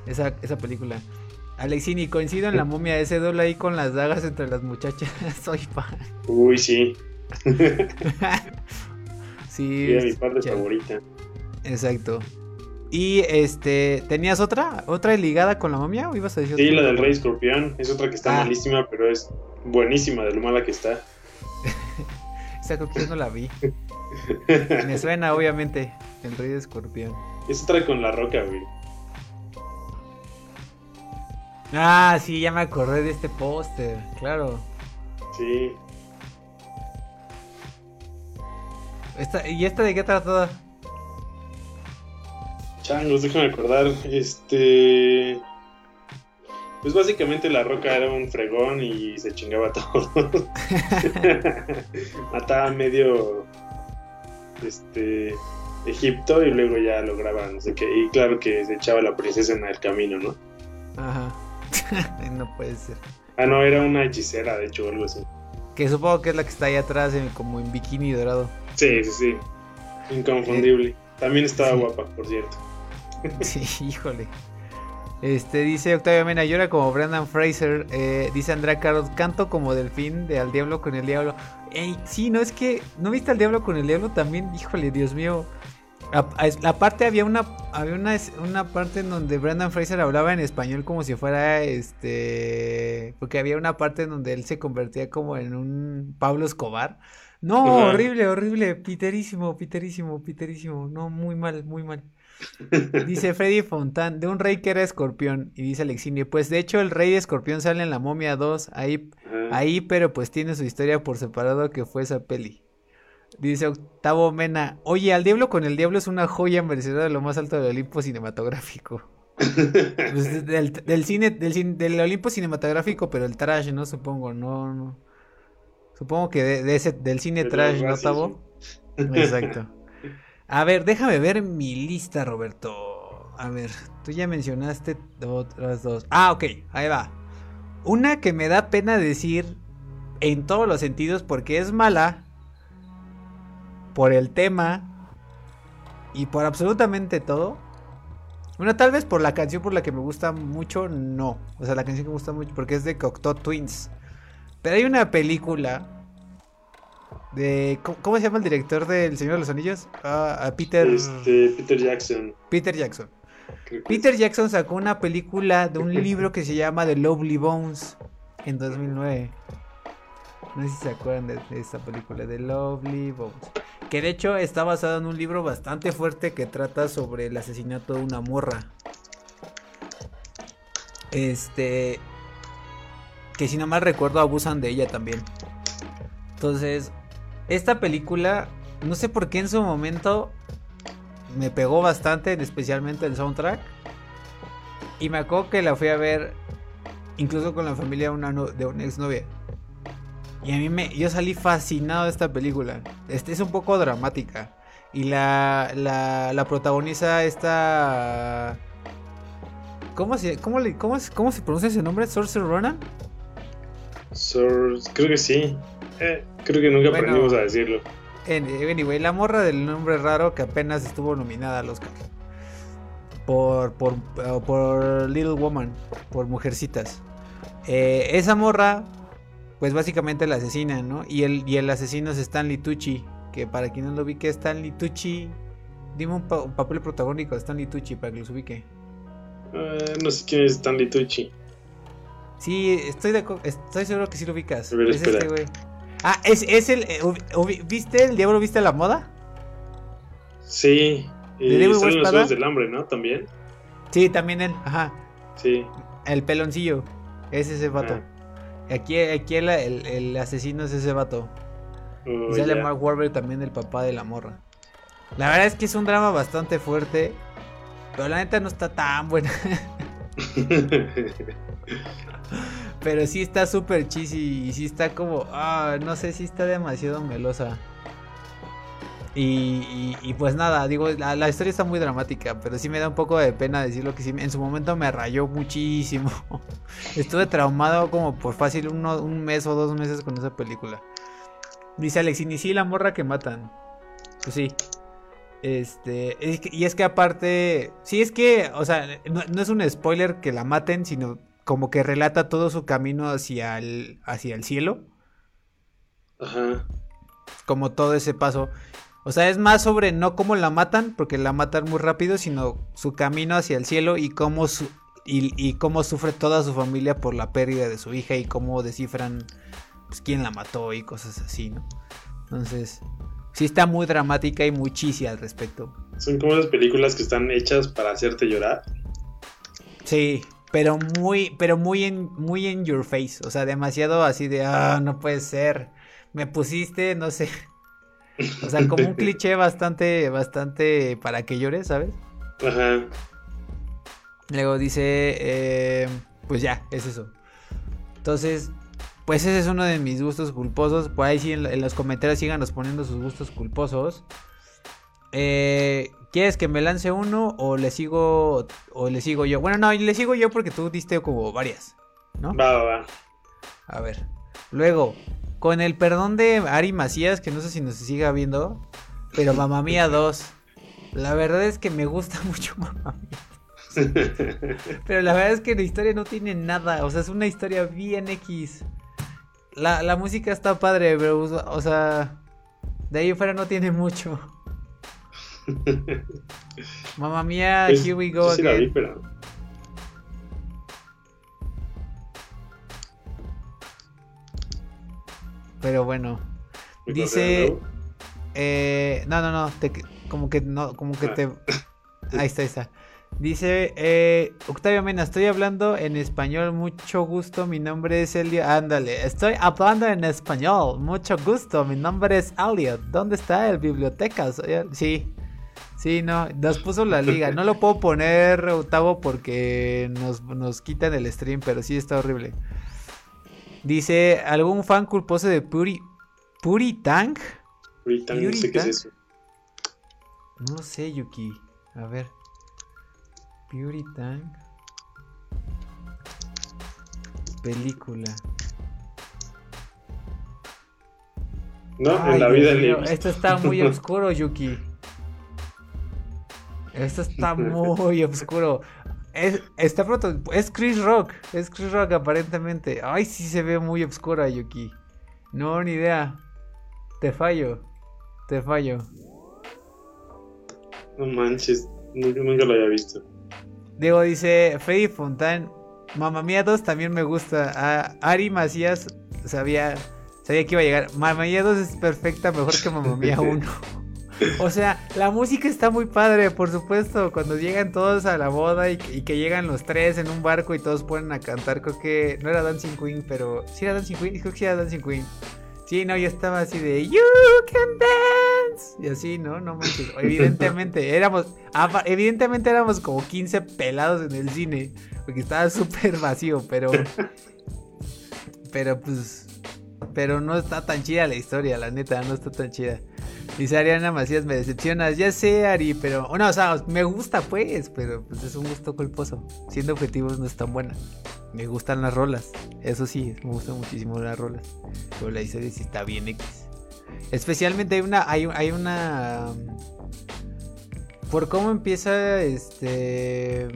esa, esa película. Alexini, coincido en la momia, ese doble ahí con las dagas entre las muchachas. Soy fan. Uy, sí. sí. Es mi parte favorita. Exacto. Y este, ¿tenías otra? ¿Otra ligada con la momia o ibas a decir Sí, la del Rey Escorpión. Es otra que está ah. malísima, pero es buenísima de lo mala que está. Esa creo que yo no la vi. Me suena, obviamente, el Rey de Escorpión. Es otra con la roca, güey. Ah, sí, ya me acordé de este póster, claro. Sí. ¿Y esta de qué trata? Changos, déjame acordar. Este. Pues básicamente la roca era un fregón y se chingaba todo. Mataba medio. Este. Egipto y luego ya lograba no sé qué. Y claro que se echaba la princesa en el camino, ¿no? Ajá. no puede ser. Ah, no, era una hechicera, de hecho, algo así. Que supongo que es la que está ahí atrás, como en bikini dorado. Sí, sí, sí. Inconfundible. También estaba guapa, por cierto. sí, híjole. Este dice Octavio Mena, llora como Brandon Fraser. Eh, dice Andrea Carlos, canto como delfín de Al Diablo con el Diablo. Ey, sí, no es que. ¿No viste al Diablo con el Diablo también? Híjole, Dios mío. Aparte había una había una, una parte en donde Brandon Fraser hablaba en español como si fuera este porque había una parte en donde él se convertía como en un Pablo Escobar. No, horrible, horrible, piterísimo, piterísimo, piterísimo. No, muy mal, muy mal. Dice Freddy Fontán, de un rey que era escorpión. Y dice Alexini, pues de hecho el rey de escorpión sale en la momia 2, ahí, ahí, pero pues tiene su historia por separado que fue esa peli. Dice Octavo Mena, oye, al diablo con el diablo es una joya merecedora de lo más alto del Olimpo cinematográfico. Pues, del, cine, del, del Olimpo cinematográfico, pero el trash, ¿no? Supongo, no, no. Supongo que de, ese, del cine trash, ¿no, Tavo? Exacto. A ver, déjame ver mi lista, Roberto. A ver, tú ya mencionaste otras dos. Ah, ok, ahí va. Una que me da pena decir en todos los sentidos porque es mala. Por el tema. Y por absolutamente todo. Bueno, tal vez por la canción por la que me gusta mucho, no. O sea, la canción que me gusta mucho porque es de Cocteau Twins. Pero hay una película de ¿cómo, se llama el director del Señor de los Anillos? Ah, Peter este, Peter Jackson. Peter Jackson. Peter Jackson sacó una película de un libro que se llama The Lovely Bones en 2009. No sé si se acuerdan de, esta película, The Lovely Bones. Que de hecho está basado en un libro bastante fuerte que trata sobre el asesinato de una morra. Este. Que si no mal recuerdo abusan de ella también. Entonces, esta película, no sé por qué en su momento me pegó bastante, especialmente el soundtrack. Y me acuerdo que la fui a ver incluso con la familia de una, de una exnovia. Y a mí me, yo salí fascinado de esta película. Este es un poco dramática. Y la, la, la protagoniza esta... ¿Cómo se, cómo, cómo, cómo se pronuncia ese nombre? ¿Sorcerer Ronan? creo que sí. Eh, creo que nunca aprendimos a decirlo. Anyway, la morra del nombre raro que apenas estuvo nominada al Oscar. Por, por, por Little Woman, por Mujercitas. Eh, esa morra, pues básicamente la asesina, ¿no? Y el, y el asesino es Stanley Tucci, que para quien no lo ubique, Stanley Tucci. Dime un, papel protagónico de Stanley Tucci para que los ubique. no sé quién es Stanley Tucci. Sí, estoy, de, estoy seguro que sí lo ubicas. es este, güey. Ah, es, es el. Eh, ¿Viste el Diablo viste la moda? Sí. Y están los Juegos del Hambre, ¿no? También. Sí, también él, ajá. Sí. El peloncillo. Es ese vato. Ah. Aquí, aquí el, el, asesino es ese vato. Oh, y sale Mark Wahlberg también, el papá de la morra. La verdad es que es un drama bastante fuerte. Pero la neta no está tan buena. Pero sí está súper cheesy y sí está como, ah, no sé si está demasiado melosa. Y, y, pues nada, digo, la, historia está muy dramática, pero sí me da un poco de pena decirlo que sí, en su momento me rayó muchísimo. Estuve traumado como por fácil un mes o dos meses con esa película. Dice Alex, y sí, la morra que matan. Pues sí. Este, y es que aparte, sí es que, o sea, no, no, es un spoiler que la maten, sino como que relata todo su camino hacia el, hacia el cielo. Ajá. Como todo ese paso. O sea, es más sobre no cómo la matan, porque la matan muy rápido, sino su camino hacia el cielo y cómo, su, y, cómo sufre toda su familia por la pérdida de su hija y cómo descifran pues, quién la mató y cosas así, ¿no? Entonces, sí está muy dramática y muy chisi al respecto. Son como esas películas que están hechas para hacerte llorar. Sí, pero muy, pero muy en, muy en your face, o sea, demasiado así de, ah, no puede ser, me pusiste, no sé, o sea, como un cliché bastante, bastante para que llores, ¿sabes? Ajá. Luego dice, eh, pues ya, es eso. Entonces, pues ese es uno de mis gustos culposos. Por ahí sí en, en los comentarios síganos poniendo sus gustos culposos. Eh, ¿Quieres que me lance uno o le sigo o le sigo yo? Bueno, no, le sigo yo porque tú diste como varias, ¿no? Va, va, va. A ver. Luego, con el perdón de Ari Macías, que no sé si nos siga viendo, pero Mamá Mía 2. La verdad es que me gusta mucho Mamá Mía. pero la verdad es que la historia no tiene nada, o sea, es una historia bien X. La, la música está padre, pero, o sea, de ahí fuera no tiene mucho. Mamma mía, here we go again. pero... bueno. Dice. Eh, no, no, no. como que no, como que te. Ahí está, ahí está. Dice eh, Octavio Mena, estoy hablando en español, mucho gusto, mi nombre es Elliot. Ándale, estoy hablando en español, mucho gusto, mi nombre es Elliot. ¿Dónde está el biblioteca? Sí, Sí, no, nos puso la liga. No lo puedo poner octavo porque nos, nos quitan el stream, pero sí está horrible. Dice, ¿algún fan culposo de Puri, Puri Tank? Puri Tank, no sé qué es eso. No sé, Yuki. A ver. Puri Tank. Película. No, en la vida Esto está muy oscuro, Yuki. Esto está muy oscuro. Es, está pronto, es Chris Rock. Es Chris Rock aparentemente. Ay, sí se ve muy oscura, Yuki. No, ni idea. Te fallo. Te fallo. No manches. Nunca, lo había visto. Diego dice, Freddy Fontan. Mamá Mía 2 también me gusta. A Ari Macías sabía, sabía que iba a llegar. Mamá Mía 2 es perfecta, mejor que Mamá Mía 1. O sea, la música está muy padre, por supuesto. Cuando llegan todos a la boda y, que llegan los tres en un barco y todos ponen a cantar, creo que no era Dancing Queen, pero sí era Dancing Queen, creo que sí era Dancing Queen. Sí, no, yo estaba así de You can dance. Y así, ¿no? No manches. Evidentemente, éramos. Evidentemente éramos como 15 pelados en el cine. Porque estaba súper vacío, pero. Pero pues. Pero no está tan chida la historia, la neta, no está tan chida. Dice Ariana Macías, me decepcionas. Ya sé, Ari, pero. No, o sea, me gusta, pues, pero pues es un gusto culposo. Siendo objetivos no es tan buena. Me gustan las rolas. Eso sí, me gustan muchísimo las rolas. Pero la historia sí está bien X. Especialmente hay una. Hay, hay una. Por cómo empieza este.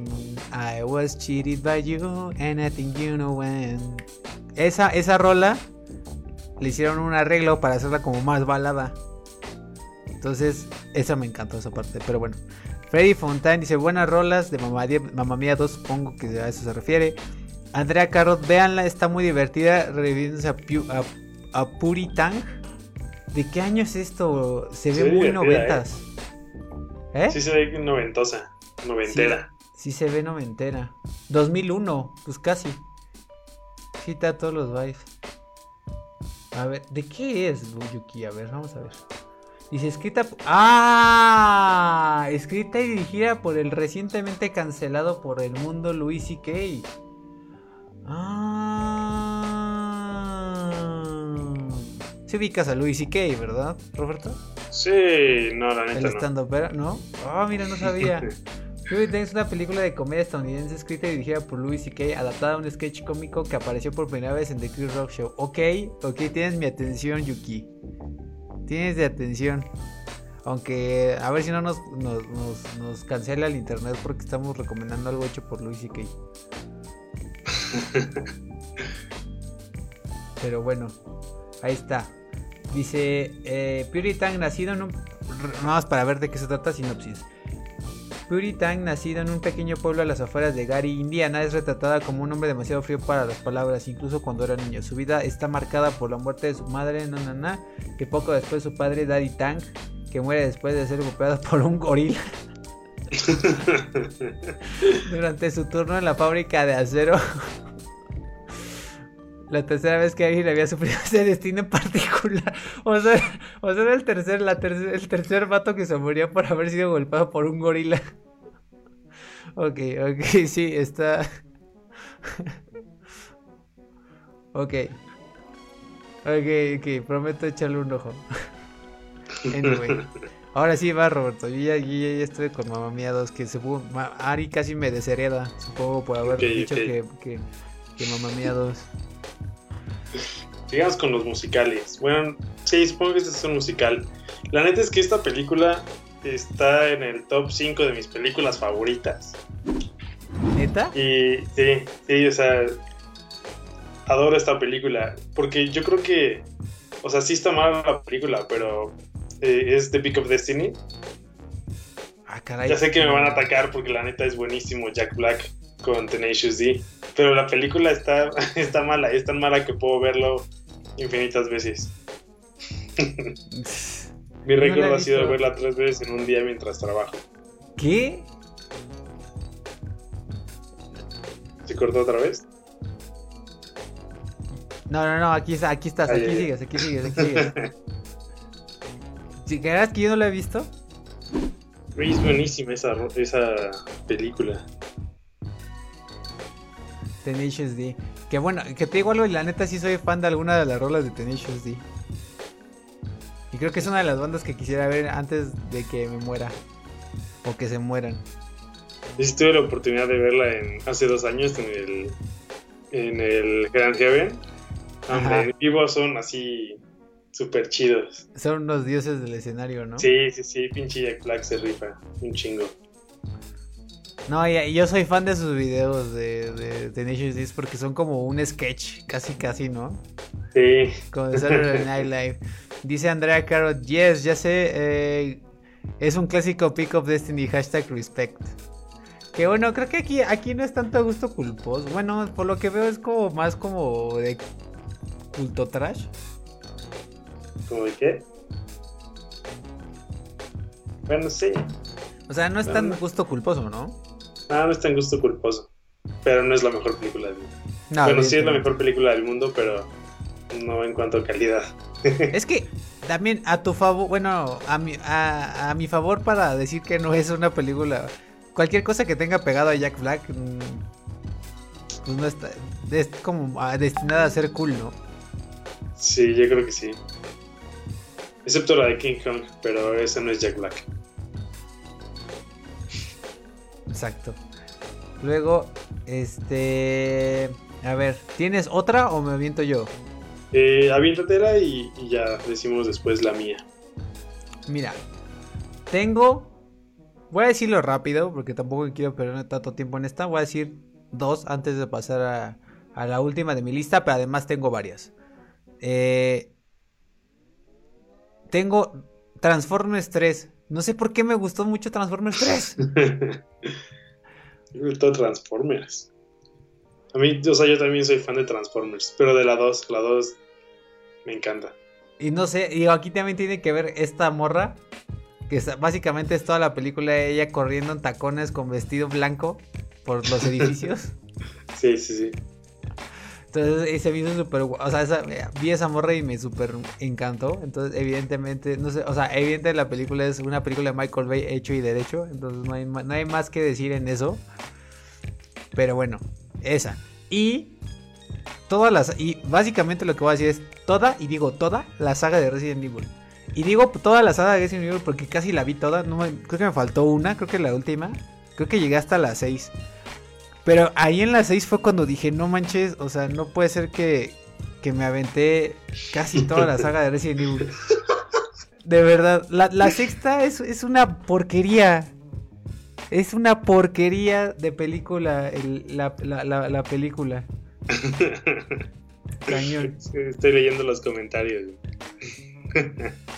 I was cheated by you and I think you know when. Esa, esa rola le hicieron un arreglo para hacerla como más balada. Entonces, esa me encantó esa parte. Pero bueno. Freddy Fontaine dice, buenas rolas de Mamá Mía 2, supongo que a eso se refiere. Andrea Carrot, véanla, está muy divertida, reviviéndose a, a, Puri Tang. ¿De qué año es esto? Se ve muy noventas. ¿eh? ¿Eh? Sí se ve noventosa, noventera. Sí, se ve noventera. 2001, pues casi. Sí, está todos los vibes. A ver, ¿de qué es Yuki? A ver, vamos a ver. Dice escrita. ¡Ah! Escrita y dirigida por el recientemente cancelado por el mundo Louis C.K. Ah. Se ubicas a Louis C.K., ¿verdad, Roberto? Sí, no, la neta. ¿El stand ¿No? Ah, mira, no sabía. es una película de comedia estadounidense escrita y dirigida por Louis C.K., adaptada a un sketch cómico que apareció por primera vez en The Chris Rock Show. Ok, ok, tienes mi atención, Yuki. Tienes de atención. Aunque a ver si no nos, nos, cancela el internet porque estamos recomendando algo hecho por Luis y Kay. Pero bueno, ahí está. Dice eh, Puritan nacido en un... No más para ver de qué se trata sinopsis. Puritan, nacido en un pequeño pueblo a las afueras de Gary, Indiana, es retratada como un hombre demasiado frío para las palabras, incluso cuando era niño. Su vida está marcada por la muerte de su madre, Nanana, que poco después su padre, Daddy Tank, que muere después de ser golpeado por un gorila. Durante su turno en la fábrica de acero. la tercera vez que alguien había sufrido ese destino en particular. O sea, o sea era el tercer, la el tercer vato que se murió por haber sido golpeado por un gorila. ok, ok, sí, está. ok. Ok, ok, prometo echarle un ojo. anyway. Ahora sí va, Roberto. Yo ya, ya, estoy con Mamá Mía 2, que se Ari casi me deshereda, supongo, por haber dicho Que, que, que Mamá Mía 2. Sigamos con los musicales. Bueno, sí, supongo que este es un musical. La neta es que esta película está en el top 5 de mis películas favoritas. ¿Neta? Y sí, sí, o sea, adoro esta película. Porque yo creo que, o sea, sí está mal la película, pero eh, es The Peak of Destiny. Ah, caray. Ya sé que me van a atacar porque la neta es buenísimo Jack Black con Tenacious D. Pero la película está, está mala, es tan mala que puedo verlo infinitas veces. Mi récord ha sido verla tres veces en un día mientras trabajo. ¿Qué? ¿Se cortó otra vez? No, no, no, aquí, aquí estás, aquí sigues, aquí sigues, aquí sigues. si creas que yo no la he visto. Es buenísima esa, esa película. Tenacious D. Que bueno, que te digo algo, y la neta sí soy fan de alguna de las rolas de Tenacious D. Y creo que es una de las bandas que quisiera ver antes de que me muera. O que se mueran. Yo sí tuve la oportunidad de verla en, hace dos años en el, en el Grand Heaven. Donde en vivo son así súper chidos. Son unos dioses del escenario, ¿no? Sí, sí, sí, pinche Jack Black se rifa, un chingo. No, y, yo soy fan de sus videos de, de, de porque son como un sketch, casi casi, ¿no? Sí. Como de Saturday Night Live. Dice Andrea Carrot, yes, ya sé, eh, es un clásico pick of Destiny, hashtag respect. Que bueno, creo que aquí, aquí no es tanto gusto culposo. Bueno, por lo que veo es como más como de culto trash. ¿Cómo de qué? Bueno, sí. O sea, no es tan gusto culposo, ¿no? No, no es tan gusto culposo. Pero no es la mejor película del mundo. bueno, sí es la mejor película del mundo, pero no en cuanto a calidad. es que también a tu favor, bueno, a mi, a, mi favor para decir que no es una película. Cualquier cosa que tenga pegado a Jack Black, mm, pues no está. Es como destinada a ser cool, ¿no? Sí, yo creo que sí. Excepto la de King Kong, pero esa no es Jack Black. Exacto. Luego, este. A ver, ¿tienes otra o me aviento yo? Eh, aviéntatela y, y ya decimos después la mía. Mira, tengo. Voy a decirlo rápido porque tampoco quiero perder tanto tiempo en esta. Voy a decir dos antes de pasar a, a la última de mi lista, pero además tengo varias. Eh, tengo Transformers 3. No sé por qué me gustó mucho Transformers 3. me gustó Transformers. A mí, o sea, yo también soy fan de Transformers, pero de la 2, la 2 me encanta. Y no sé, y aquí también tiene que ver esta morra, que básicamente es toda la película de ella corriendo en tacones con vestido blanco por los edificios. sí, sí, sí. Entonces ese video súper, o sea, vi esa morra y me súper encantó. Entonces evidentemente, no sé, o sea, evidentemente la película es una película de Michael Bay hecho y derecho. Entonces no hay, no hay más que decir en eso. Pero bueno, esa. Y todas las, y básicamente lo que voy a decir es toda, y digo toda, la saga de Resident Evil. Y digo toda la saga de Resident Evil porque casi la vi toda. Creo que me faltó una, creo que la última. Creo que llegué hasta las 6. Pero ahí en las 6 fue cuando dije, no manches, o sea, no puede ser que, que me aventé casi toda la saga de Resident Evil. De verdad, la, sexta es, es, una porquería. Es una porquería de película, la, la, película. Cañón. Estoy leyendo los comentarios.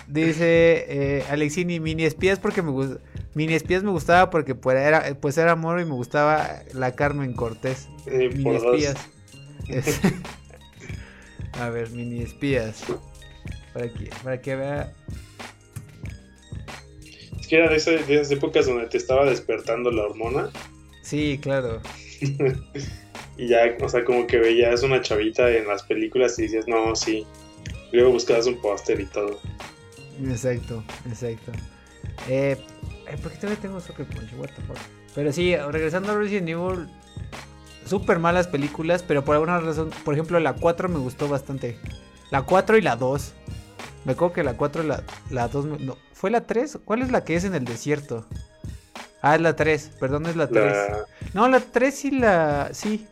Dice eh, Alexini, mini espías porque me gusta. Mini espías me gustaba porque pues era, pues era amor y me gustaba la Carmen Cortés. mini espías. A ver, mini espías. Para que, para que vea. Es que era de, esas épocas donde te estaba despertando la hormona. Sí, claro. y ya, o sea, como que veías una chavita en las películas y decías, no, sí. Luego buscabas un póster y todo. Exacto, exacto. Eh, ¿Por qué todavía tengo Soccer Punch? What the fuck? Pero sí, regresando a Resident Evil, súper malas películas, pero por alguna razón, por ejemplo, la 4 me gustó bastante. La 4 y la 2. Me acuerdo que la 4 y la, la 2. No, ¿Fue la 3? ¿Cuál es la que es en el desierto? Ah, es la 3, perdón, es la 3. No, la 3 y la. Sí.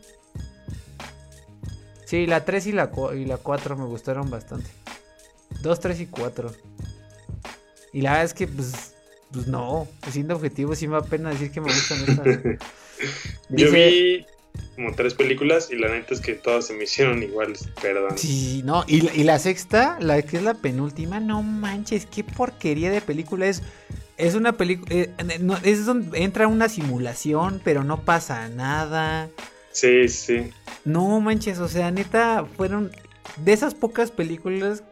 Sí, la 3 y la, y la 4 me gustaron bastante. 2, 3 y 4. Y la verdad es que, pues, pues no, siendo objetivo sí me da pena decir que me gustan estas. Yo vi como tres películas y la neta es que todas se me hicieron iguales, perdón. Sí, no, y, la sexta, la que es la penúltima, no manches, qué porquería de película es. Es una película, eh, es donde entra una simulación, pero no pasa nada. Sí, sí. No manches, o sea, neta, fueron de esas pocas películas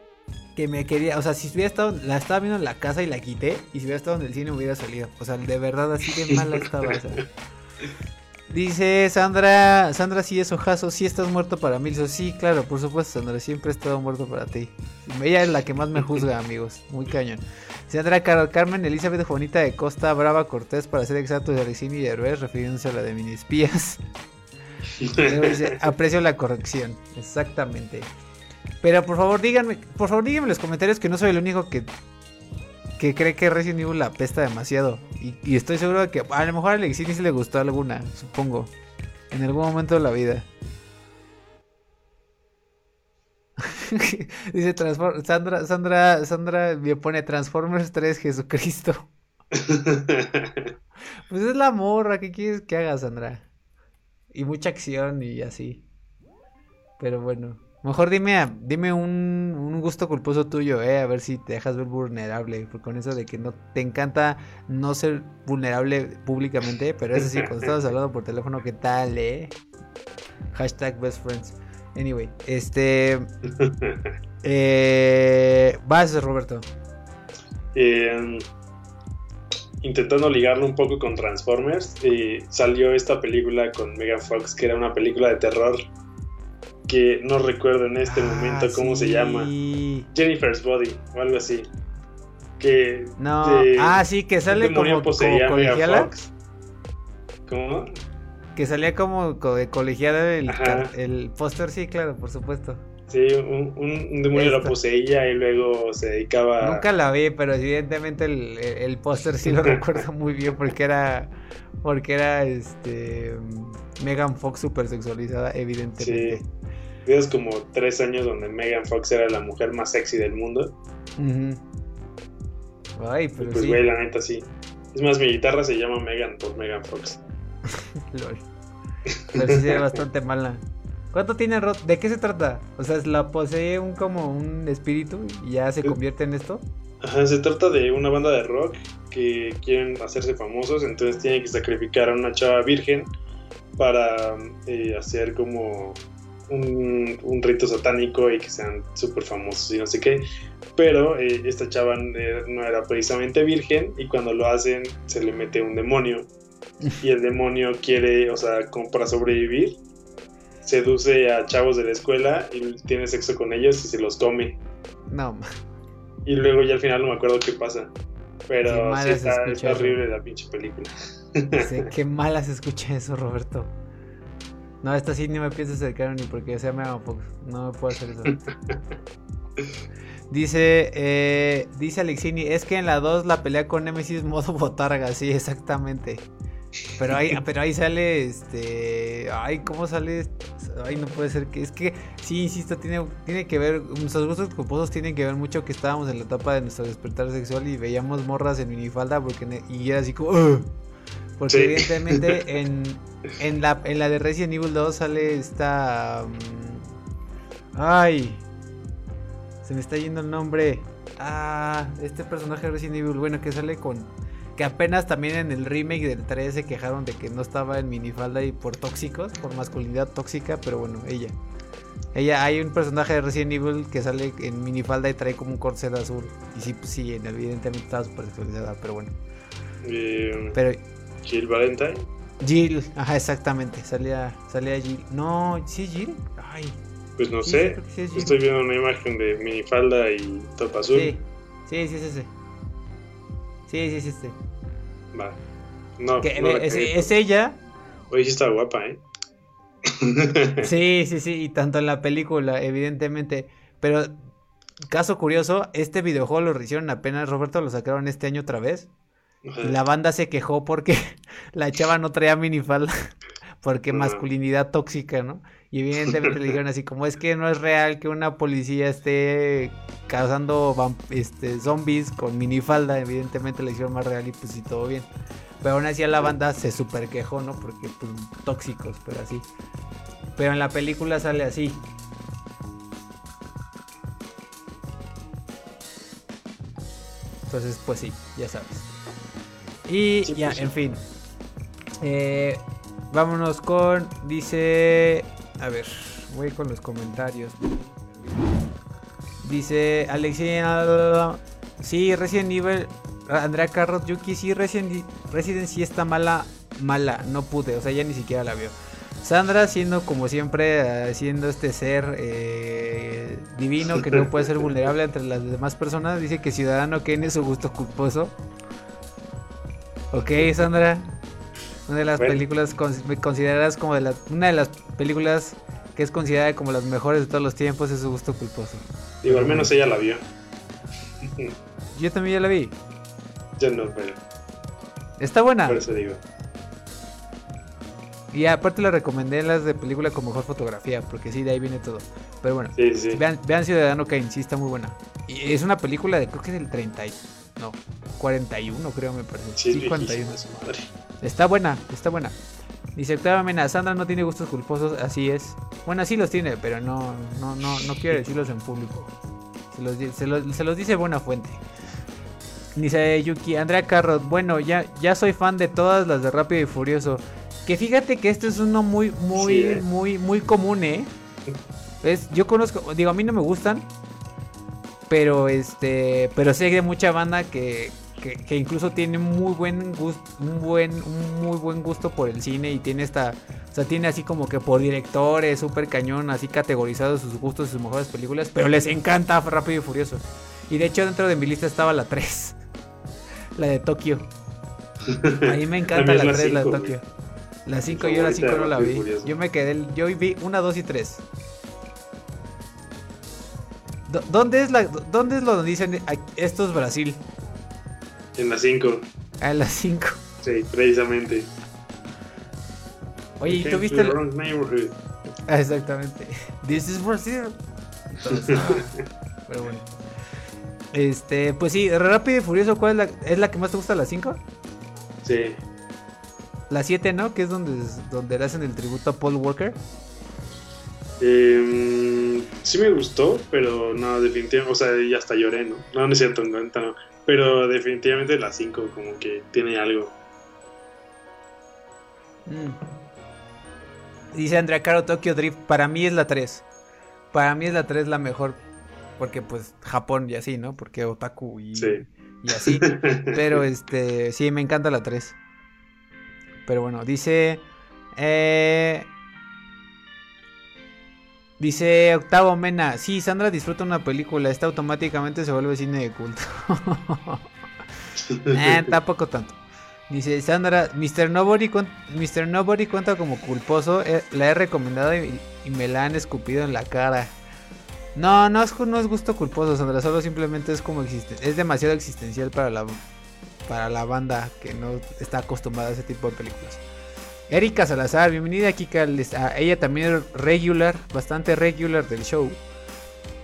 que me quería, o sea, si hubiera estado, la estaba viendo en la casa y la quité, y si hubiera estado en el cine hubiera salido. O sea, de verdad así de mala estaba. Dice Sandra, Sandra sí es ojazo, sí estás muerto para mí. Sí, claro, por supuesto, Sandra, siempre he estado muerto para ti. Ella es la que más me juzga, amigos, muy cañón. Sandra Carol Carmen Elizabeth Juanita de Costa Brava Cortés, para ser exacto, de Alecini y Héroes, refiriéndose a la de minispías. aprecio la corrección, exactamente. Pero por favor díganme, por favor díganme en los comentarios que no soy el único que que cree que Resident Evil la apesta demasiado. Y, estoy seguro de que a lo mejor a Alexini se le gustó alguna, supongo. En algún momento de la vida. Dice Sandra, Sandra, Sandra me pone Transformers 3 Jesucristo. pues es la morra, ¿qué quieres que haga, Sandra? Y mucha acción y así. Pero bueno. Mejor dime, dime un, gusto culposo tuyo, eh, a ver si te dejas ver vulnerable, porque con eso de que no te encanta no ser vulnerable públicamente, pero eso sí, cuando estabas hablando por teléfono, ¿qué tal, eh? Hashtag best friends. Anyway, este... Eh, vas, Roberto. Eh, intentando ligarlo un poco con Transformers, eh, salió esta película con Megan Fox, que era una película de terror que no recuerdo en este ah, momento cómo se llama. Jennifer's Body o algo así. Que no. ah, sí, que sale como, colegiala. ¿Cómo? Que salía como de colegiada el, el póster, sí, claro, por supuesto. Sí, un, demonio la poseía y luego se dedicaba. Nunca la vi, pero evidentemente el, el póster sí lo recuerdo muy bien porque era. Porque era este. Megan Fox super sexualizada, evidentemente. Sí como tres años donde Megan Fox era la mujer más sexy del mundo. Ay, pero pues, güey, la neta sí. Es más, mi guitarra se llama Megan por Megan Fox. Lol. Pero sí se ve bastante mala. ¿Cuánto tiene Rod? ¿De qué se trata? O sea, ¿la posee un como un espíritu y ya se convierte en esto? Ajá, se trata de una banda de rock que quieren hacerse famosos, entonces tienen que sacrificar a una chava virgen para eh, hacer como un, rito satánico y que sean súper famosos y no sé qué. Pero eh, esta chava no era precisamente virgen y cuando lo hacen se le mete un demonio. Y el demonio quiere, o sea, como para sobrevivir, seduce a chavos de la escuela y tiene sexo con ellos y se los come. No. Y luego ya al final no me acuerdo qué pasa. Pero sí está, horrible la pinche película. qué mala se escucha eso, Roberto. No, esta sí ni me pienso acercar ni porque sea Megan Fox. No me puedo hacer eso. dice, eh, dice Alexini, es que en la 2 la pelea con Nemesis modo botarga, sí, exactamente. Pero ahí, pero ahí sale, este, ay, ¿cómo sale? Ay, no puede ser que, es que, sí, insisto, tiene, tiene que ver, nuestros gustos culposos tienen que ver mucho que estábamos en la etapa de nuestro despertar sexual y veíamos morras en minifalda porque, y era así como, porque evidentemente en, en, la, en la de Resident Evil 2 sale esta... Mm, ay, se me está yendo el nombre. Ah, este personaje de Resident Evil, bueno, que sale con... Que apenas también en el remake del 3 se quejaron de que no estaba en minifalda y por tóxicos, por masculinidad tóxica, pero bueno, ella. Ella, hay un personaje de Resident Evil que sale en minifalda y trae como un corset azul. Y sí, pues sí, evidentemente estaba súper sexualizada, pero bueno. Eh, pero Jill Valentine. Jill, ajá, exactamente. Salía, salía Jill. No, ¿sí es Jill? Ay. Pues no sé. Estoy viendo una imagen de minifalda y top azul. Sí, sí, sí, sí. Sí, sí, sí, sí. sí. Va. No, es, ella. Oye, sí está guapa, ¿eh? sí, sí, sí. Y tanto en la película, evidentemente. Pero, caso curioso, este videojuego lo hicieron apenas, Roberto, lo sacaron este año otra vez. Y la banda se quejó porque la chava no traía minifalda. Porque masculinidad tóxica, ¿no? Y evidentemente le dijeron así como es que no es real que una policía esté causando este, zombies con minifalda. Evidentemente le hicieron más real y pues sí, todo bien. Pero aún así a la banda se super quejó, ¿no? Porque pues tóxicos, pero así. Pero en la película sale así. Entonces, pues sí, ya sabes. Y ya, pues en fin. Eh, vámonos con. Dice. A ver, voy con los comentarios. Dice Alexia. Sí, Resident Evil. Andrea Carros, Yuki, sí, Resident, Resident sí está mala. mala, no pude, o sea, ya ni siquiera la vio. Sandra siendo como siempre, siendo este ser eh, divino que no puede ser vulnerable entre las demás personas, dice que Ciudadano Kane es su gusto culposo. Ok, Sandra. Una de las películas consideradas como de las, una de las películas que es considerada como las mejores de todos los tiempos es su gusto culposo. Digo, al menos ella la vio. Yo también ya la vi. Yo no, pero. Está buena. Por eso digo. Y aparte la recomendé en las de película con mejor fotografía, porque sí, de ahí viene todo. Pero bueno, Vean, vean, Ciudadano Kane, sí está muy buena. Y es una película de, creo que del 30, no, 41 creo me parece. Sí, 51. Está buena, está buena. Dice Octavio Mena, Sandra no tiene gustos culposos, así es. Bueno, sí los tiene, pero no, no, no, no quiero decirlos en público. Se los, se los, se los dice buena fuente. Dice Yuki, Andrea Carrot, bueno, ya, ya soy fan de todas las de Rápido y Furioso. Que fíjate que este es uno muy, muy, ¿eh? muy, muy común, ¿eh? Es, yo conozco, digo, a mí no me gustan, pero este, pero sé de mucha banda que, que, incluso tiene muy buen gusto, un buen, un muy buen gusto por el cine y tiene esta, o sea, tiene así como que por directores, súper cañón, así categorizados sus gustos y sus mejores películas, pero les encanta Rápido y Furioso. Y de hecho dentro de mi lista estaba la 3, la de Tokio. A mí me encanta la 3, la de Tokio. La 5 yo la 5 no la vi. Yo me quedé, yo vi 1, 2 y 3. ¿Dónde es, la, ¿Dónde es lo donde dicen esto es Brasil? En la 5. Ah, en la 5. Sí, precisamente. Oye, ¿y tú viste el... Ah, exactamente. This is Brazil. pero bueno. Este, pues sí, Rápido y Furioso, ¿cuál es la, es la que más te gusta, la 5? Sí. La 7, ¿no? Que es donde, donde le hacen el tributo a Paul Walker. Eh, sí me gustó, pero no, definitivamente, o sea, ya hasta lloré, ¿no? No, no es cierto, no, no. Pero definitivamente la 5 como que tiene algo. Mm. Dice Andrea Caro Tokyo Drift, para mí es la 3. Para mí es la 3 la mejor. Porque pues Japón y así, ¿no? Porque otaku y, y así. Pero este, sí, me encanta la 3. Pero bueno, dice. Eh, dice Octavo Mena. Sí, Sandra disfruta una película. Esta automáticamente se vuelve cine de culto. eh, tampoco tanto. Dice Sandra, Mr. Nobody, Mr. Nobody cuenta como culposo. Eh, la he recomendado y, me la han escupido en la cara. No, no es, no es gusto culposo, Sandra. Solo simplemente es como existe. Es demasiado existencial para la para la banda que no está acostumbrada a ese tipo de películas. Erika Salazar, bienvenida aquí, a ella también es regular, bastante regular del show.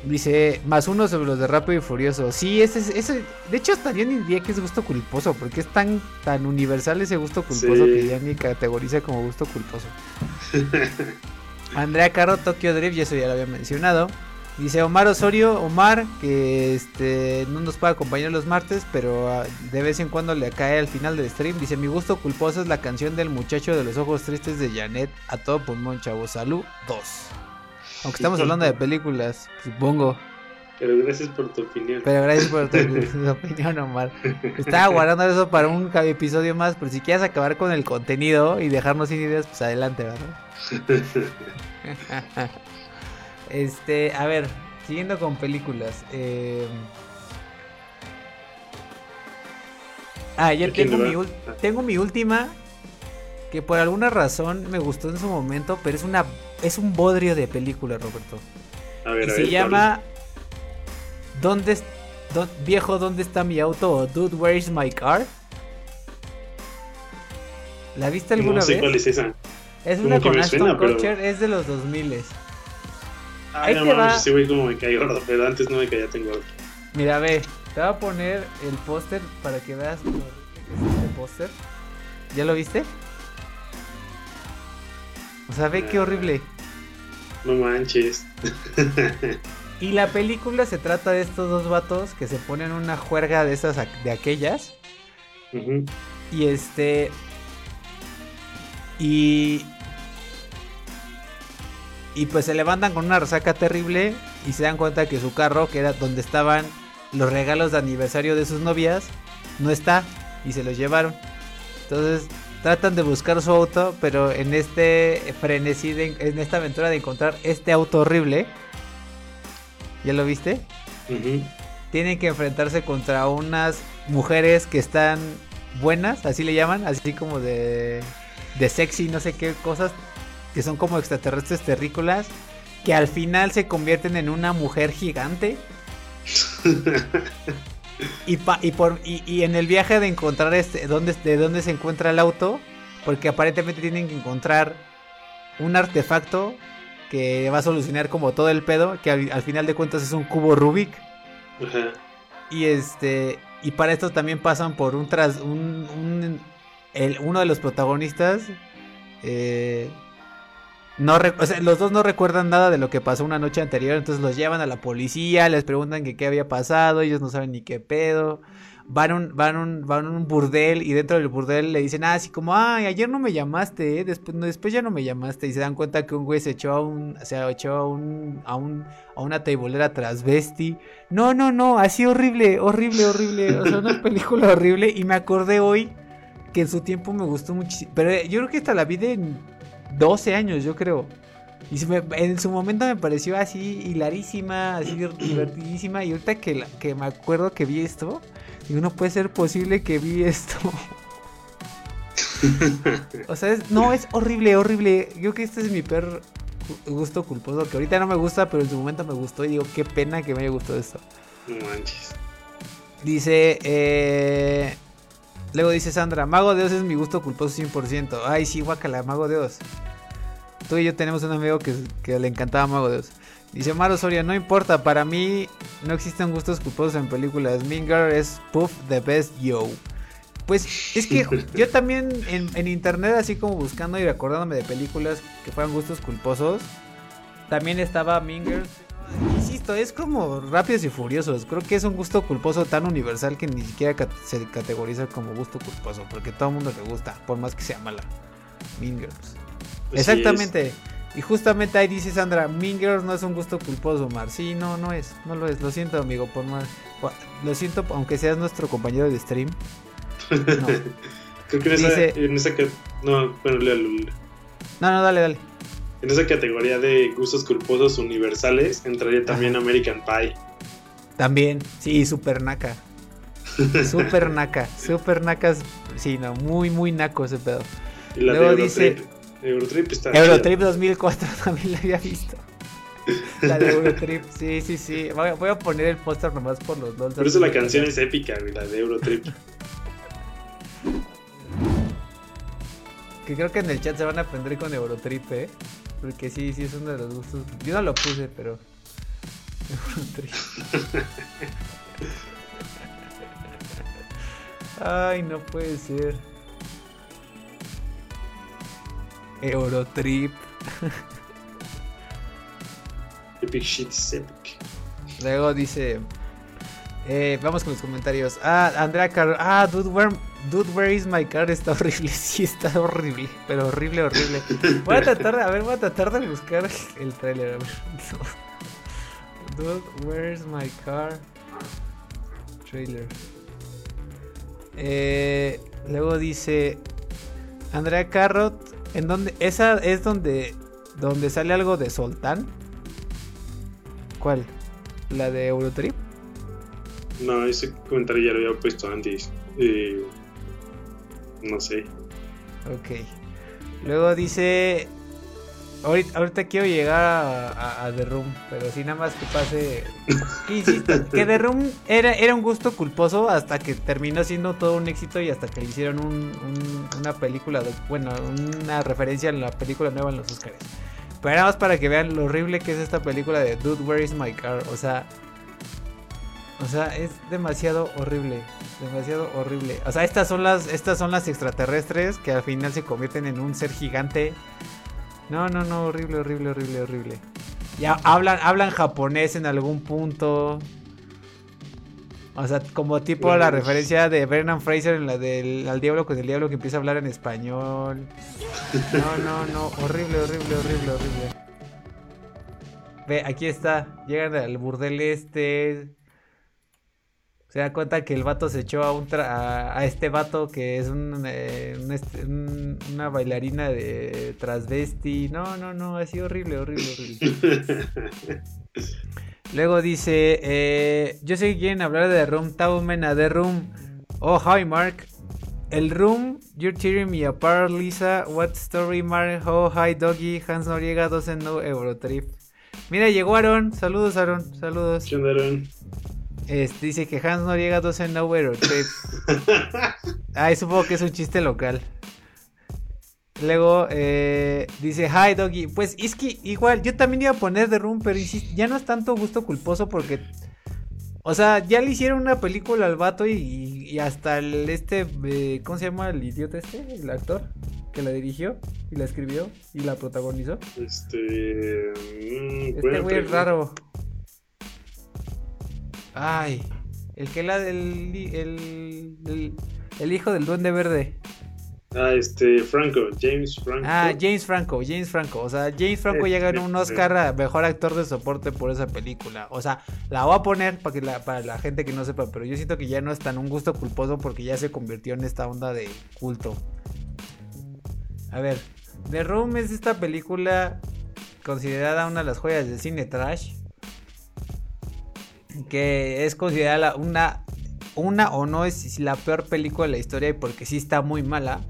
Dice, más uno sobre los de Rápido y Furioso. Sí, ese, ese de hecho hasta yo ni diría que es gusto culposo, porque es tan, tan universal ese gusto culposo que ya ni categoriza como gusto culposo. Andrea Caro, Tokyo Drift, y eso ya lo había mencionado. Dice Omar Osorio, Omar, que este no nos puede acompañar los martes, pero ah, de vez en cuando le cae al final del stream. Dice, mi gusto culposo es la canción del muchacho de los ojos tristes de Janet a todo pulmón, chavo. Salud 2. Aunque estamos hablando de películas, supongo. Pero gracias por tu opinión. Pero gracias por tu, opinión, Omar. Estaba guardando eso para un episodio más, pero si quieres acabar con el contenido y dejarnos sin ideas, pues adelante, ¿verdad? Este, a ver, siguiendo con películas. Eh... Ah, ya tengo mi, tengo mi última. Que por alguna razón me gustó en su momento, pero es una es un bodrio de película, Roberto. A ver, y se llama ¿Dónde viejo dónde está mi auto o Dude where is my car? ¿La viste alguna no sé cuál es esa. Es una con Ashton Kutcher, es de los 2000 Ahí no, te va. Sí, güey, como me caí gordo, pero antes no me caía tan gordo. Mira, ve, te voy a poner el póster para que veas lo es este póster. ¿Ya lo viste? O sea, ve qué horrible. No manches. y la película se trata de estos dos vatos que se ponen una juerga de esas de aquellas. Y este. Y y pues se levantan con una resaca terrible y se dan cuenta que su carro, que era donde estaban los regalos de aniversario de sus novias, no está y se los llevaron. Entonces tratan de buscar su auto, pero en este frenesí, en esta aventura de encontrar este auto horrible, ¿ya lo viste? Tienen que enfrentarse contra unas mujeres que están buenas, así le llaman, así como de, de sexy, no sé qué cosas, que son como extraterrestres terrícolas, que al final se convierten en una mujer gigante. y, y, por, y, en el viaje de encontrar este, dónde, de dónde se encuentra el auto, porque aparentemente tienen que encontrar un artefacto que va a solucionar como todo el pedo, que al, final de cuentas es un cubo Rubik. Y este y para esto también pasan por un tras un, el, uno de los protagonistas eh, no los dos no recuerdan nada de lo que pasó una noche anterior, entonces los llevan a la policía, les preguntan que qué había pasado, ellos no saben ni qué pedo. Van a un, van un, van un burdel y dentro del burdel le dicen, ah, así como, ay, ayer no me llamaste, ¿eh? después, después ya no me llamaste. Y se dan cuenta que un güey se echó a un, se echó a un, a un, a una teibolera transvesti. No, no, no, así horrible, horrible, horrible. O sea, una película horrible. Y me acordé hoy que en su tiempo me gustó muchísimo. Pero yo creo que hasta la vi de 12 años, yo creo. Y en su momento me pareció así hilarísima, así divertidísima. Y ahorita que, que me acuerdo que vi esto, digo, no puede ser posible que vi esto. o sea, no, es horrible, horrible. Yo creo que este es mi peor gusto culposo. Que ahorita no me gusta, pero en su momento me gustó. Y digo, qué pena que me haya gustado esto. No manches. Dice, eh, Luego dice Sandra, Mago de Dios es mi gusto culposo 100%. Ay, sí, guacala, Mago de Dios. Tú y yo tenemos un amigo que, le encantaba Mago de Dios. Dice Maro Soria, no importa, para mí no existen gustos culposos en películas. Minger es Puff the Best Yo. Pues es que yo también en, internet, así como buscando y recordándome de películas que fueran gustos culposos, también estaba Mingers Insisto, es como Rápidos y Furiosos. Creo que es un gusto culposo tan universal que ni siquiera se categoriza como gusto culposo. Porque todo el mundo le gusta, por más que sea mala. Mean Girls. Exactamente. Y justamente ahí dice Sandra, Mean Girls no es un gusto culposo, Mar. Sí, no, no es. No lo es. Lo siento, amigo, por más. Lo siento, aunque seas nuestro compañero de stream. No. Creo que en esa, que... No, bueno, No, no, dale, dale. En esa categoría de gustos culposos universales entraría también American Pie. También, sí, super naca. super naca, super nacas, sí, no, muy, muy naco ese pedo. Y la Luego de Eurotrip. dice, Eurotrip está Eurotrip 2004 también la había visto. La de Eurotrip, sí, sí, sí. Voy a, poner el póster nomás por los dos. Por eso la canción es épica, la de Eurotrip. que creo que en el chat se van a aprender con Eurotrip, ¿eh? Porque sí, sí es uno de los gustos. Yo no lo puse, pero. Ay, no puede ser. Eurotrip. Epic shit is epic. Luego dice. Eh, vamos con los comentarios. Ah, Andrea Carlos. Ah, Dude Where, Dude, Where is my car? Está horrible. Sí, está horrible. Pero horrible, horrible. Voy a tratar de, a ver, voy a tratar de buscar el trailer. A ver. Dude, Where is my car? Trailer. Eh, luego dice Andrea Carrot. ¿En dónde? Esa es donde, donde sale algo de Soltán. ¿Cuál? ¿La de Eurotrip? No, ese comentario ya lo había puesto antes. Eh, no sé. Ok. Luego dice. Ahorita, quiero llegar a, The Room, pero si nada más que pase. Insisto, que The Room era, era un gusto culposo hasta que terminó siendo todo un éxito y hasta que le hicieron una película, bueno, una referencia en la película nueva en los Oscars. Pero nada más para que vean lo horrible que es esta película de Dude, Where is My Car? O sea, o sea, es demasiado horrible. Demasiado horrible. O sea, estas son las, estas son las extraterrestres que al final se convierten en un ser gigante. No, no, no, horrible, horrible, horrible, horrible. Ya hablan, hablan japonés en algún punto. O sea, como tipo la referencia de Brennan Fraser en la del al diablo con el diablo que empieza a hablar en español. No, no, no, horrible, horrible, horrible, horrible. Ve, aquí está. Llegan al burdel este se da cuenta que el vato se echó a, un a, este vato que es eh, una bailarina de transvesti. No, no, no, ha sido horrible, horrible, horrible. Luego dice, eh, yo sé que quieren hablar de The Room, Taumena, The Room. Oh, hi Mark. El Room, You're Tearing Me Apart, Lisa. What Story, Mark? Oh, hi Doggy. Hans Noriega, 12 no Eurotrip. Mira, llegó Aaron. Saludos, Aaron. Saludos. ¿Qué Aaron? Este, dice que Hans no llega a 12 Nowhere Ay, supongo que es un chiste local. Luego eh, dice, hi doggy. Pues es que igual, yo también iba a poner The Room, pero ya no es tanto gusto culposo porque. O sea, ya le hicieron una película al vato y, hasta el este. Eh, ¿Cómo se llama el idiota este? El actor que la dirigió y la escribió y la protagonizó. Este. Mm, este güey es raro. Ay, el que la del. El, el, hijo del Duende Verde. Ah, este, Franco, James Franco. Ah, James Franco, James Franco. O sea, James Franco ya ganó un Oscar a mejor actor de soporte por esa película. O sea, la voy a poner para, que la, para la gente que no sepa, pero yo siento que ya no es tan un gusto culposo porque ya se convirtió en esta onda de culto. A ver, The Room es esta película considerada una de las joyas del cine trash que es considerada una, una o no es la peor película de la historia y porque sí está muy mala.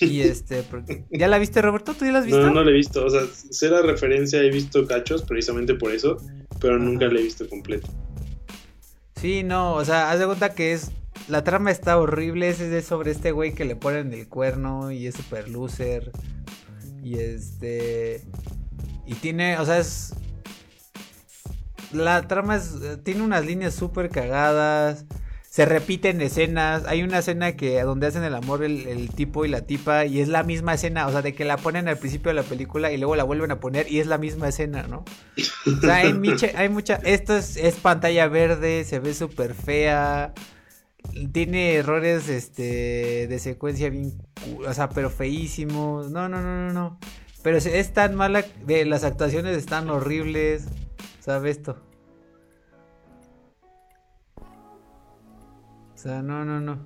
Y este, ¿ya la viste Roberto? ¿Tú ya la has visto? No, no la he visto, o sea, sé la referencia, he visto cachos precisamente por eso, pero nunca la he visto completa. Sí, no, o sea, haz de cuenta que es, la trama está horrible, es, es sobre este güey que le ponen el cuerno y es super loser. Y este, y tiene, o sea, es la trama es, eh, tiene unas líneas súper cagadas. Se repiten escenas. Hay una escena que donde hacen el amor el, tipo y la tipa. Y es la misma escena. O sea, de que la ponen al principio de la película y luego la vuelven a poner. Y es la misma escena, ¿no? O sea, hay, hay mucha. Esto es, es, pantalla verde. Se ve súper fea. Tiene errores este, de secuencia bien. O sea, pero feísimos. No, no, no, no, no. Pero es tan mala. Las actuaciones están horribles. ¿Sabe esto? Sea, no, no, no.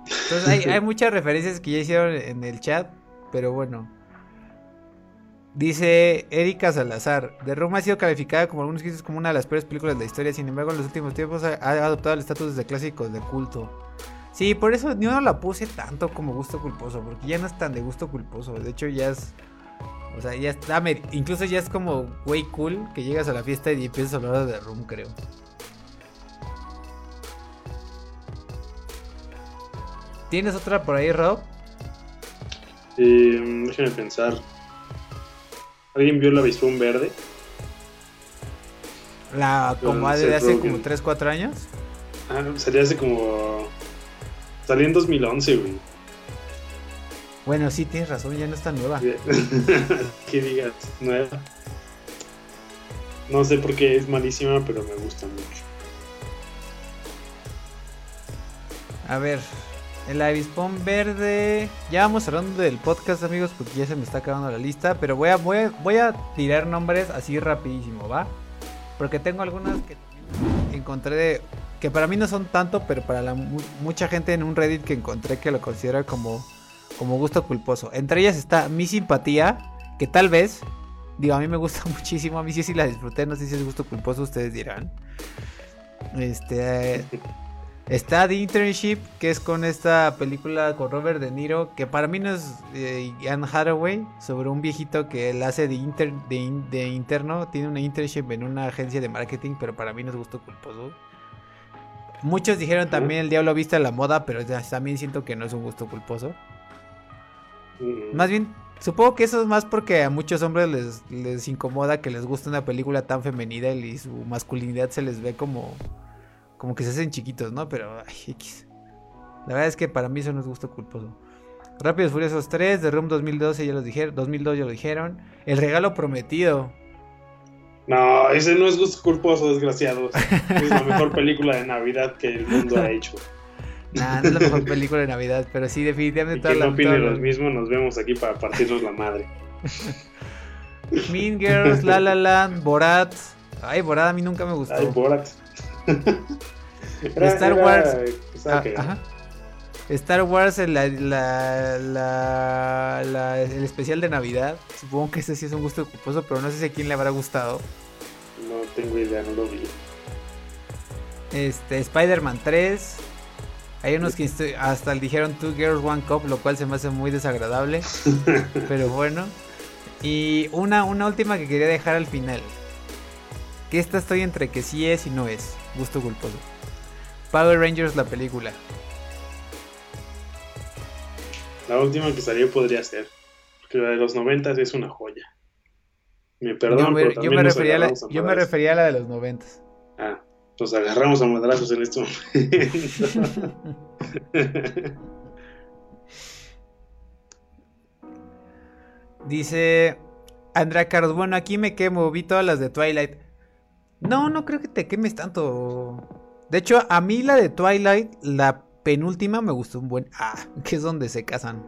Entonces hay, hay muchas referencias que ya hicieron en el chat, pero bueno. Dice Erika Salazar, The Room ha sido calificada como algunos críticos como una de las peores películas de la historia, sin embargo en los últimos tiempos ha, adoptado el estatus de clásicos de culto. Sí, por eso yo no la puse tanto como gusto culposo, porque ya no es tan de gusto culposo, de hecho ya es o sea, ya está, incluso ya es como way cool que llegas a la fiesta y empiezas a hablar de Room, creo. ¿Tienes otra por ahí, Rob? Eh, déjame pensar. ¿Alguien vio la visión verde? La como de hace como 3, 4 años. Ah, salía hace como. Salía en 2011, güey. Bueno, sí, tienes razón, ya no está nueva. que digas, nueva. No sé por qué es malísima, pero me gusta mucho. A ver, el avispón verde. Ya vamos hablando del podcast, amigos, porque ya se me está acabando la lista. Pero voy a, voy a tirar nombres así rapidísimo, ¿va? Porque tengo algunas que encontré de, que para mí no son tanto, pero para mucha gente en un Reddit que encontré que lo considera como como gusto culposo. Entre ellas está mi simpatía, que tal vez, digo, a mí me gusta muchísimo, a mí sí, sí la disfruté, no sé si es gusto culposo, ustedes dirán. Este... Está The Internship, que es con esta película con Robert De Niro, que para mí no es eh, Anne Hathaway, sobre un viejito que él hace de, de, interno, tiene una internship en una agencia de marketing, pero para mí no es gusto culposo. Muchos dijeron también El Diablo Vista la Moda, pero también siento que no es un gusto culposo. Más bien, supongo que eso es más porque a muchos hombres les, les incomoda que les guste una película tan femenina y su masculinidad se les ve como, como que se hacen chiquitos, ¿no? Pero, ay, X. La verdad es que para mí eso no es gusto culposo. Rápidos Furiosos 3, The Room 2012 ya lo dijeron, 2002 ya lo dijeron. El regalo prometido. No, ese no es gusto culposo, desgraciados. es la mejor película de Navidad que el mundo ha hecho. Nah, no es la mejor película de Navidad, pero sí, definitivamente. Y que no opine lo mismo, nos vemos aquí para partirnos la madre. mean Girls, La La Land, Borat. Ay, Borat a mí nunca me gustó. Ay, Borat. Star Wars. Ah, Star Wars, el especial de Navidad. Supongo que ese sí es un gusto culposo, pero no sé si a quién le habrá gustado. No tengo idea, no lo vi. Este, Spider-Man 3. Hay unos que hasta dijeron Two Girls One Cup, lo cual se me hace muy desagradable. pero bueno. Y una, una última que quería dejar al final. Que esta estoy entre que sí es y no es. Gusto culposo. Power Rangers la película. La última que salió podría ser. Porque la de los 90 es una joya. Me perdono, yo me, yo me refería, a la, yo me refería a la de los 90. Ah, nos agarramos a madrazos en este momento. Dice Andrea Carlos, bueno, aquí me quemo, vi todas las de Twilight. No, no creo que te quemes tanto. De hecho, a mí la de Twilight, la penúltima me gustó un buen. Ah, que es donde se casan.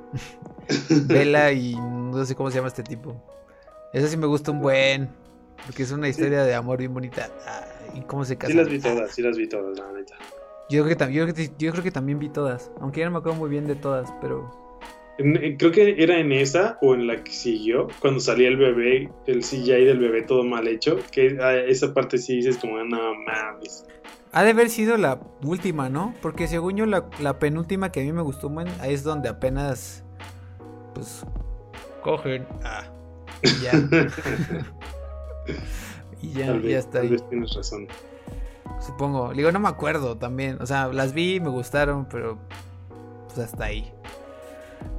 Bella y no sé cómo se llama este tipo. Esa sí me gusta un buen. Porque es una historia de amor bien bonita. Ah, ¿Y cómo se casan? Sí las vi todas, sí las vi todas, la neta. Yo creo, que, yo, yo creo que también vi todas. Aunque ya no me acuerdo muy bien de todas, pero. Creo que era en esa o en la que siguió, cuando salía el bebé, el CGI del bebé todo mal hecho, que ah, esa parte sí dices como, no mames. Ha de haber sido la última, ¿no? Porque según yo la, penúltima que a mí me gustó, ahí es donde apenas, pues, cogen. Ah, y ya. y ya, ya está ahí. tienes razón. Supongo. Digo, no me acuerdo también. O sea, las vi, me gustaron, pero pues hasta ahí.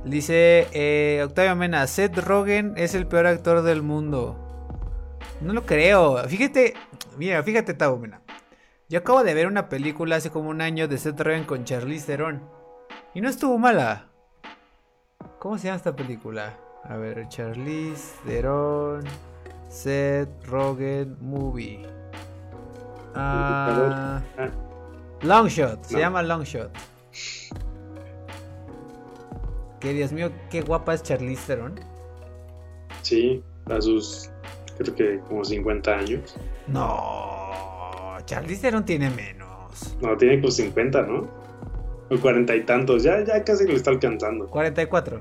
Dice eh, Octavio Mena, Seth Rogen es el peor actor del mundo. No lo creo. Fíjate, mira, fíjate, Tavo Mena. Yo acabo de ver una película hace como un año de Seth Rogen con Charlize Theron. Y no estuvo mala. ¿Cómo se llama esta película? A ver, Charlize Theron, Seth Rogen Movie. Ah, Longshot, se llama Longshot. Que Dios mío, qué guapa es Charlize Theron. Sí, a sus creo que como 50 años. No, Charlize Theron tiene menos. No, tiene como 50, ¿no? O cuarenta y tantos, ya, ya casi le está alcanzando. 44.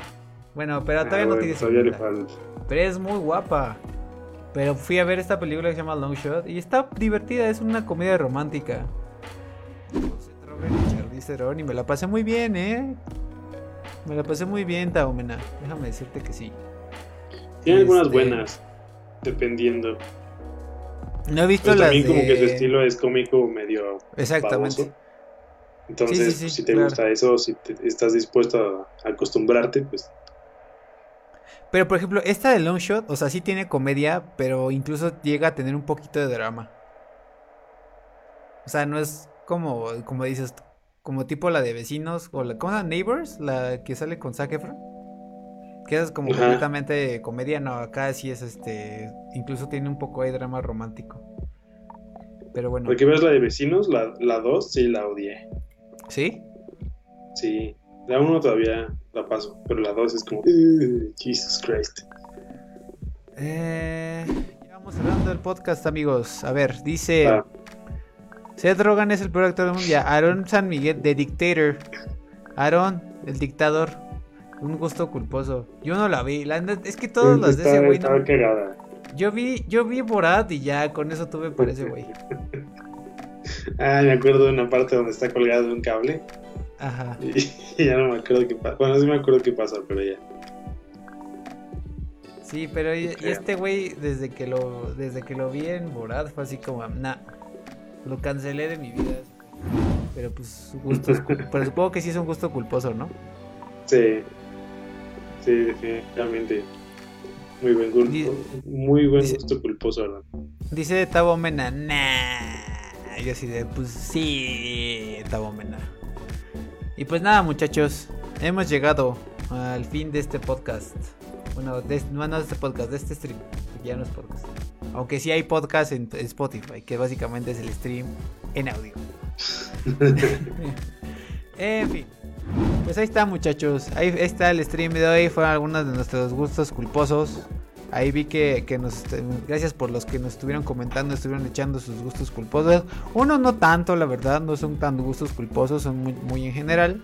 Bueno, pero todavía no tiene todavía le falta. Pero es muy guapa. Pero fui a ver esta película que se llama Long Shot y está divertida, es una comedia romántica. Charlize Theron y me la pasé muy bien, ¿eh? Me la pasé muy bien, Taumena. Déjame decirte que sí. Tiene algunas este, buenas, dependiendo. No he visto las También como que su estilo es cómico medio Exactamente. Entonces, pues, si te gusta eso, si estás dispuesto a acostumbrarte, pues... Pero, por ejemplo, esta de Long Shot, o sea, sí tiene comedia, pero incluso llega a tener un poquito de drama. O sea, no es como, como dices, como tipo la de vecinos, o la, ¿cómo se llama? Neighbors, la que sale con Zac Efron. Que es como completamente comedia, no, acá sí es este, incluso tiene un poco de drama romántico. Pero bueno. Porque ves la de vecinos, la 2, sí la odié. ¿Sí? Sí, la 1 todavía la paso, pero la 2 es como, Jesus Christ. Eh, ya vamos hablando del podcast, amigos. A ver, dice... Ah. Seth Rogen es el peor actor del mundo. Ya, Aaron San Miguel, The Dictator. Aaron, el dictador. Un gusto culposo. Yo no la vi. es que todos las de ese güey. No... Yo vi, yo vi Borat y ya con eso tuve por ese güey. ah, me acuerdo de una parte donde está colgado de un cable. Ajá. Y, ya no me acuerdo qué pasa. Bueno, sí me acuerdo qué pasa, pero ya. Sí, pero y, este güey desde que lo desde que lo vi en Borat fue así como, nah, lo cancelé de mi vida. Pero pues gusto pero supongo que sí es un gusto culposo, ¿no? Sí. Sí, definitivamente. Muy buen gusto. muy buen gusto culposo, ¿verdad? Dice Tabo Mena, nah. Yo así de, pues sí, Tabo Mena. Y pues nada, muchachos, hemos llegado al fin de este podcast. Bueno, de, no, no de este podcast, de este stream. Ya no es podcast. Aunque sí hay podcast en Spotify, que básicamente es el stream en audio. en fin. Pues ahí está muchachos. Ahí está el stream de hoy. Fueron algunos de nuestros gustos culposos. Ahí vi que, nos... Gracias por los que nos estuvieron comentando, estuvieron echando sus gustos culposos. Uno no tanto, la verdad, no son tan gustos culposos, son muy, muy en general.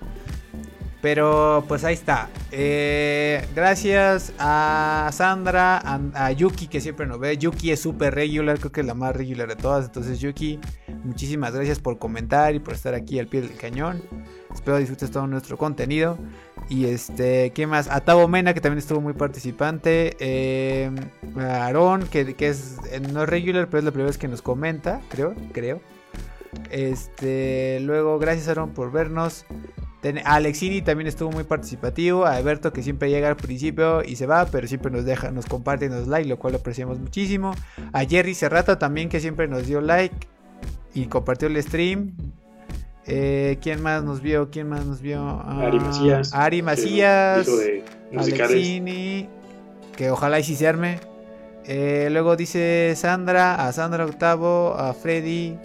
Pero pues ahí está. Eh, gracias a Sandra, a, Yuki que siempre nos ve. Yuki es súper regular, creo que es la más regular de todas. Entonces Yuki, muchísimas gracias por comentar y por estar aquí al pie del cañón. Espero disfrutes todo nuestro contenido. Y este, ¿qué más? A Mena, que también estuvo muy participante. Eh, a Aaron, que, es, eh, no es regular, pero es la primera vez que nos comenta, creo, creo. Este, luego, gracias Aaron por vernos. Alexini también estuvo muy participativo. A Alberto que siempre llega al principio y se va, pero siempre nos deja, nos comparte y nos like, lo cual apreciamos muchísimo. A Jerry Serrata también que siempre nos dio like y compartió el stream. Eh, ¿Quién más nos vio? ¿Quién más nos vio? Ah, Ari Macías. Ari Macías. Alexini. Que ojalá y si se arme. Eh, luego dice Sandra, a Sandra Octavo, a Freddy,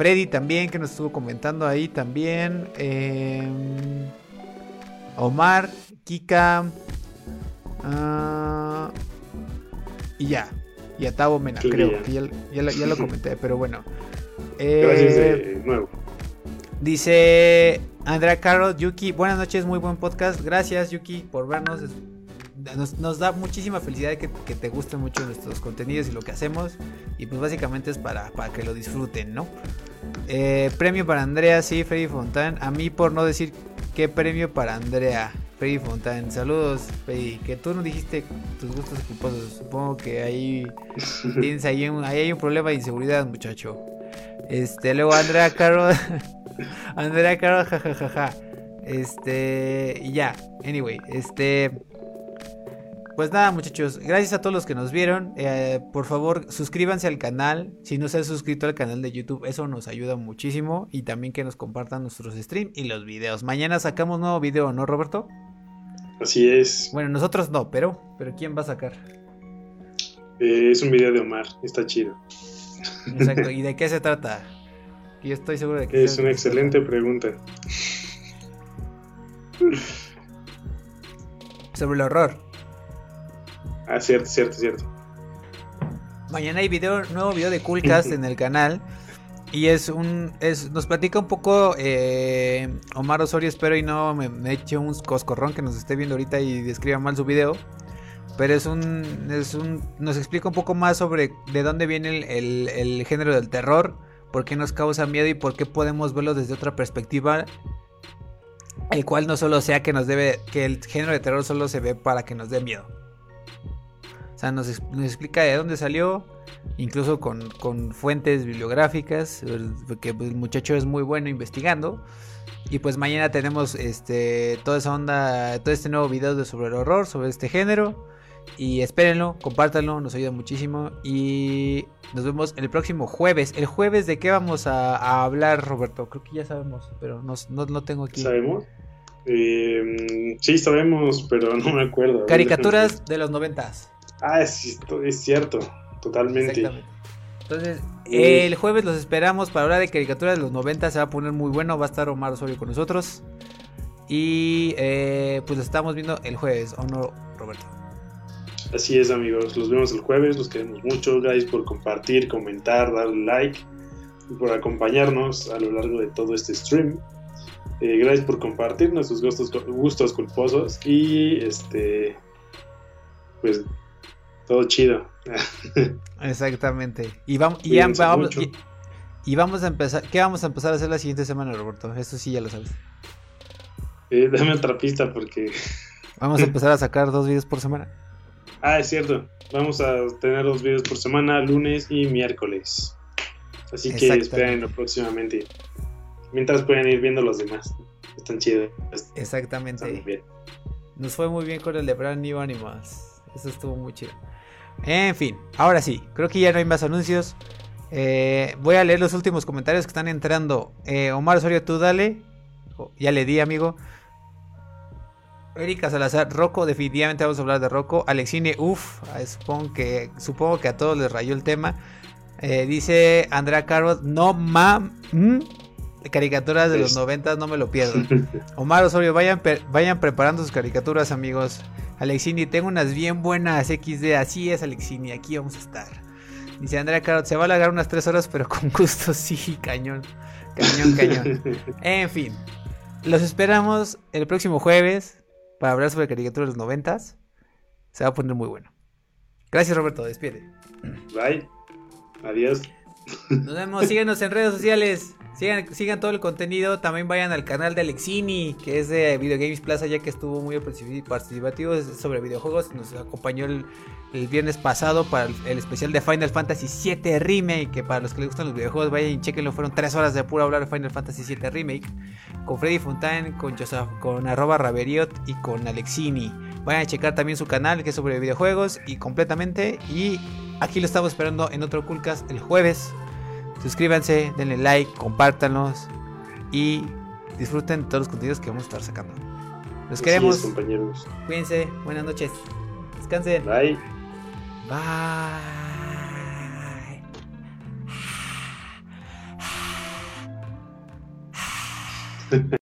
Freddy también, que nos estuvo comentando ahí también. Em, Omar, Kika. Ah, y ya. Y a Tavo Mena, creo que ya, lo, comenté, pero bueno. Gracias de eh, nuevo. Dice Andrea Carlos, Yuki, buenas noches, muy buen podcast. Gracias, Yuki, por vernos. Nos, da muchísima felicidad que, te gusten mucho nuestros contenidos y lo que hacemos. Y pues básicamente es para, para que lo disfruten, ¿no? Eh, premio para Andrea, sí, Freddy Fontán. A mí por no decir qué premio para Andrea. Freddy Fontán, saludos, Freddy. Que tú no dijiste tus gustos culposos. Supongo que ahí tienes ahí un, ahí hay un problema de inseguridad, muchacho. Este, luego Andrea Caro. Andrea Caro, jajajaja. Este, y ya. Anyway, este. Pues nada muchachos, gracias a todos los que nos vieron. Eh, por favor, suscríbanse al canal. Si no se han suscrito al canal de YouTube, eso nos ayuda muchísimo. Y también que nos compartan nuestros streams y los videos. Mañana sacamos nuevo video, ¿no, Roberto? Así es. Bueno, nosotros no, pero, pero ¿quién va a sacar? Eh, es un video de Omar, está chido. Exacto, ¿y de qué se trata? Yo estoy seguro de que... Es una excelente pregunta. Sobre el horror. Ah, cierto, cierto, cierto. Mañana hay video, nuevo video de Coolcast en el canal. Y es un. Es, nos platica un poco eh, Omar Osorio. Espero y no me, eche un coscorrón que nos esté viendo ahorita y describa mal su video. Pero es un, es un. Nos explica un poco más sobre de dónde viene el, el género del terror. Por qué nos causa miedo y por qué podemos verlo desde otra perspectiva. El cual no solo sea que nos debe. Que el género de terror solo se ve para que nos dé miedo sea, nos, explica de dónde salió, incluso con, fuentes bibliográficas, porque el muchacho es muy bueno investigando. Y pues mañana tenemos este toda esa onda, todo este nuevo video de sobre el horror, sobre este género. Y espérenlo, compártanlo, nos ayuda muchísimo. Y nos vemos el próximo jueves. ¿El jueves de qué vamos a, hablar, Roberto? Creo que ya sabemos, pero no, no, tengo aquí. ¿Sabemos? Eh, sí, sabemos, pero no me acuerdo. Caricaturas de los noventas. Ah, es, es cierto, totalmente. Entonces, el jueves los esperamos para hablar de caricaturas de los 90. Se va a poner muy bueno. Va a estar Omar Osorio con nosotros. Y eh, pues los estamos viendo el jueves, ¿o no, Roberto? Así es, amigos. Los vemos el jueves. Los queremos mucho. Gracias por compartir, comentar, darle like y por acompañarnos a lo largo de todo este stream. Eh, gracias por compartir nuestros gustos, gustos culposos y este pues todo chido. Exactamente. Y vamos, y, vamos, a empezar. ¿Qué vamos a empezar a hacer la siguiente semana, Roberto? Eso sí ya lo sabes. Eh, dame otra pista porque. Vamos a empezar a sacar dos videos por semana. Ah, es cierto. Vamos a tener dos videos por semana, lunes y miércoles. Así que esperen próximamente. Mientras pueden ir viendo los demás. Están chidos. Exactamente. Nos fue muy bien con el de Brand New Animals. Eso estuvo muy chido. En fin, ahora sí, creo que ya no hay más anuncios. Eh, voy a leer los últimos comentarios que están entrando. Eh, Omar Osorio, tú dale. Oh, ya le di, amigo. Erika Salazar, Rocco, definitivamente vamos a hablar de Rocco. Alexine, uff, supongo que, supongo que a todos les rayó el tema. Eh, dice Andrea Carlos, no mam, caricaturas de los 90 no me lo pierdo. Omar Osorio, vayan, vayan preparando sus caricaturas, amigos. Alexini, tengo unas bien buenas XD. Así es, Alexini, aquí vamos a estar. Dice Andrea Carot, se va a alargar unas 3 horas, pero con gusto, sí, cañón. Cañón, cañón. en fin, los esperamos el próximo jueves para hablar sobre caricaturas de los noventas. Se va a poner muy bueno. Gracias, Roberto. Despide. Bye. Adiós. Nos vemos. Síguenos en redes sociales. Sigan, todo el contenido. También vayan al canal de Alexini, que es de Video Games Plaza, ya que estuvo muy participativo sobre videojuegos. Nos acompañó el, viernes pasado para el, especial de Final Fantasy VII Remake. Que para los que les gustan los videojuegos, vayan y chequenlo. Fueron tres horas de puro hablar de Final Fantasy VII Remake. Con Freddy Fontaine, con, Joseph, con arroba Raveriot y con Alexini. Vayan a checar también su canal, que es sobre videojuegos y completamente. Y aquí lo estamos esperando en otro Coolcast el jueves. Suscríbanse, denle like, compártanos y disfruten todos los contenidos que vamos a estar sacando. Los queremos. compañeros. Cuídense. Buenas noches. Descansen. Bye. Bye.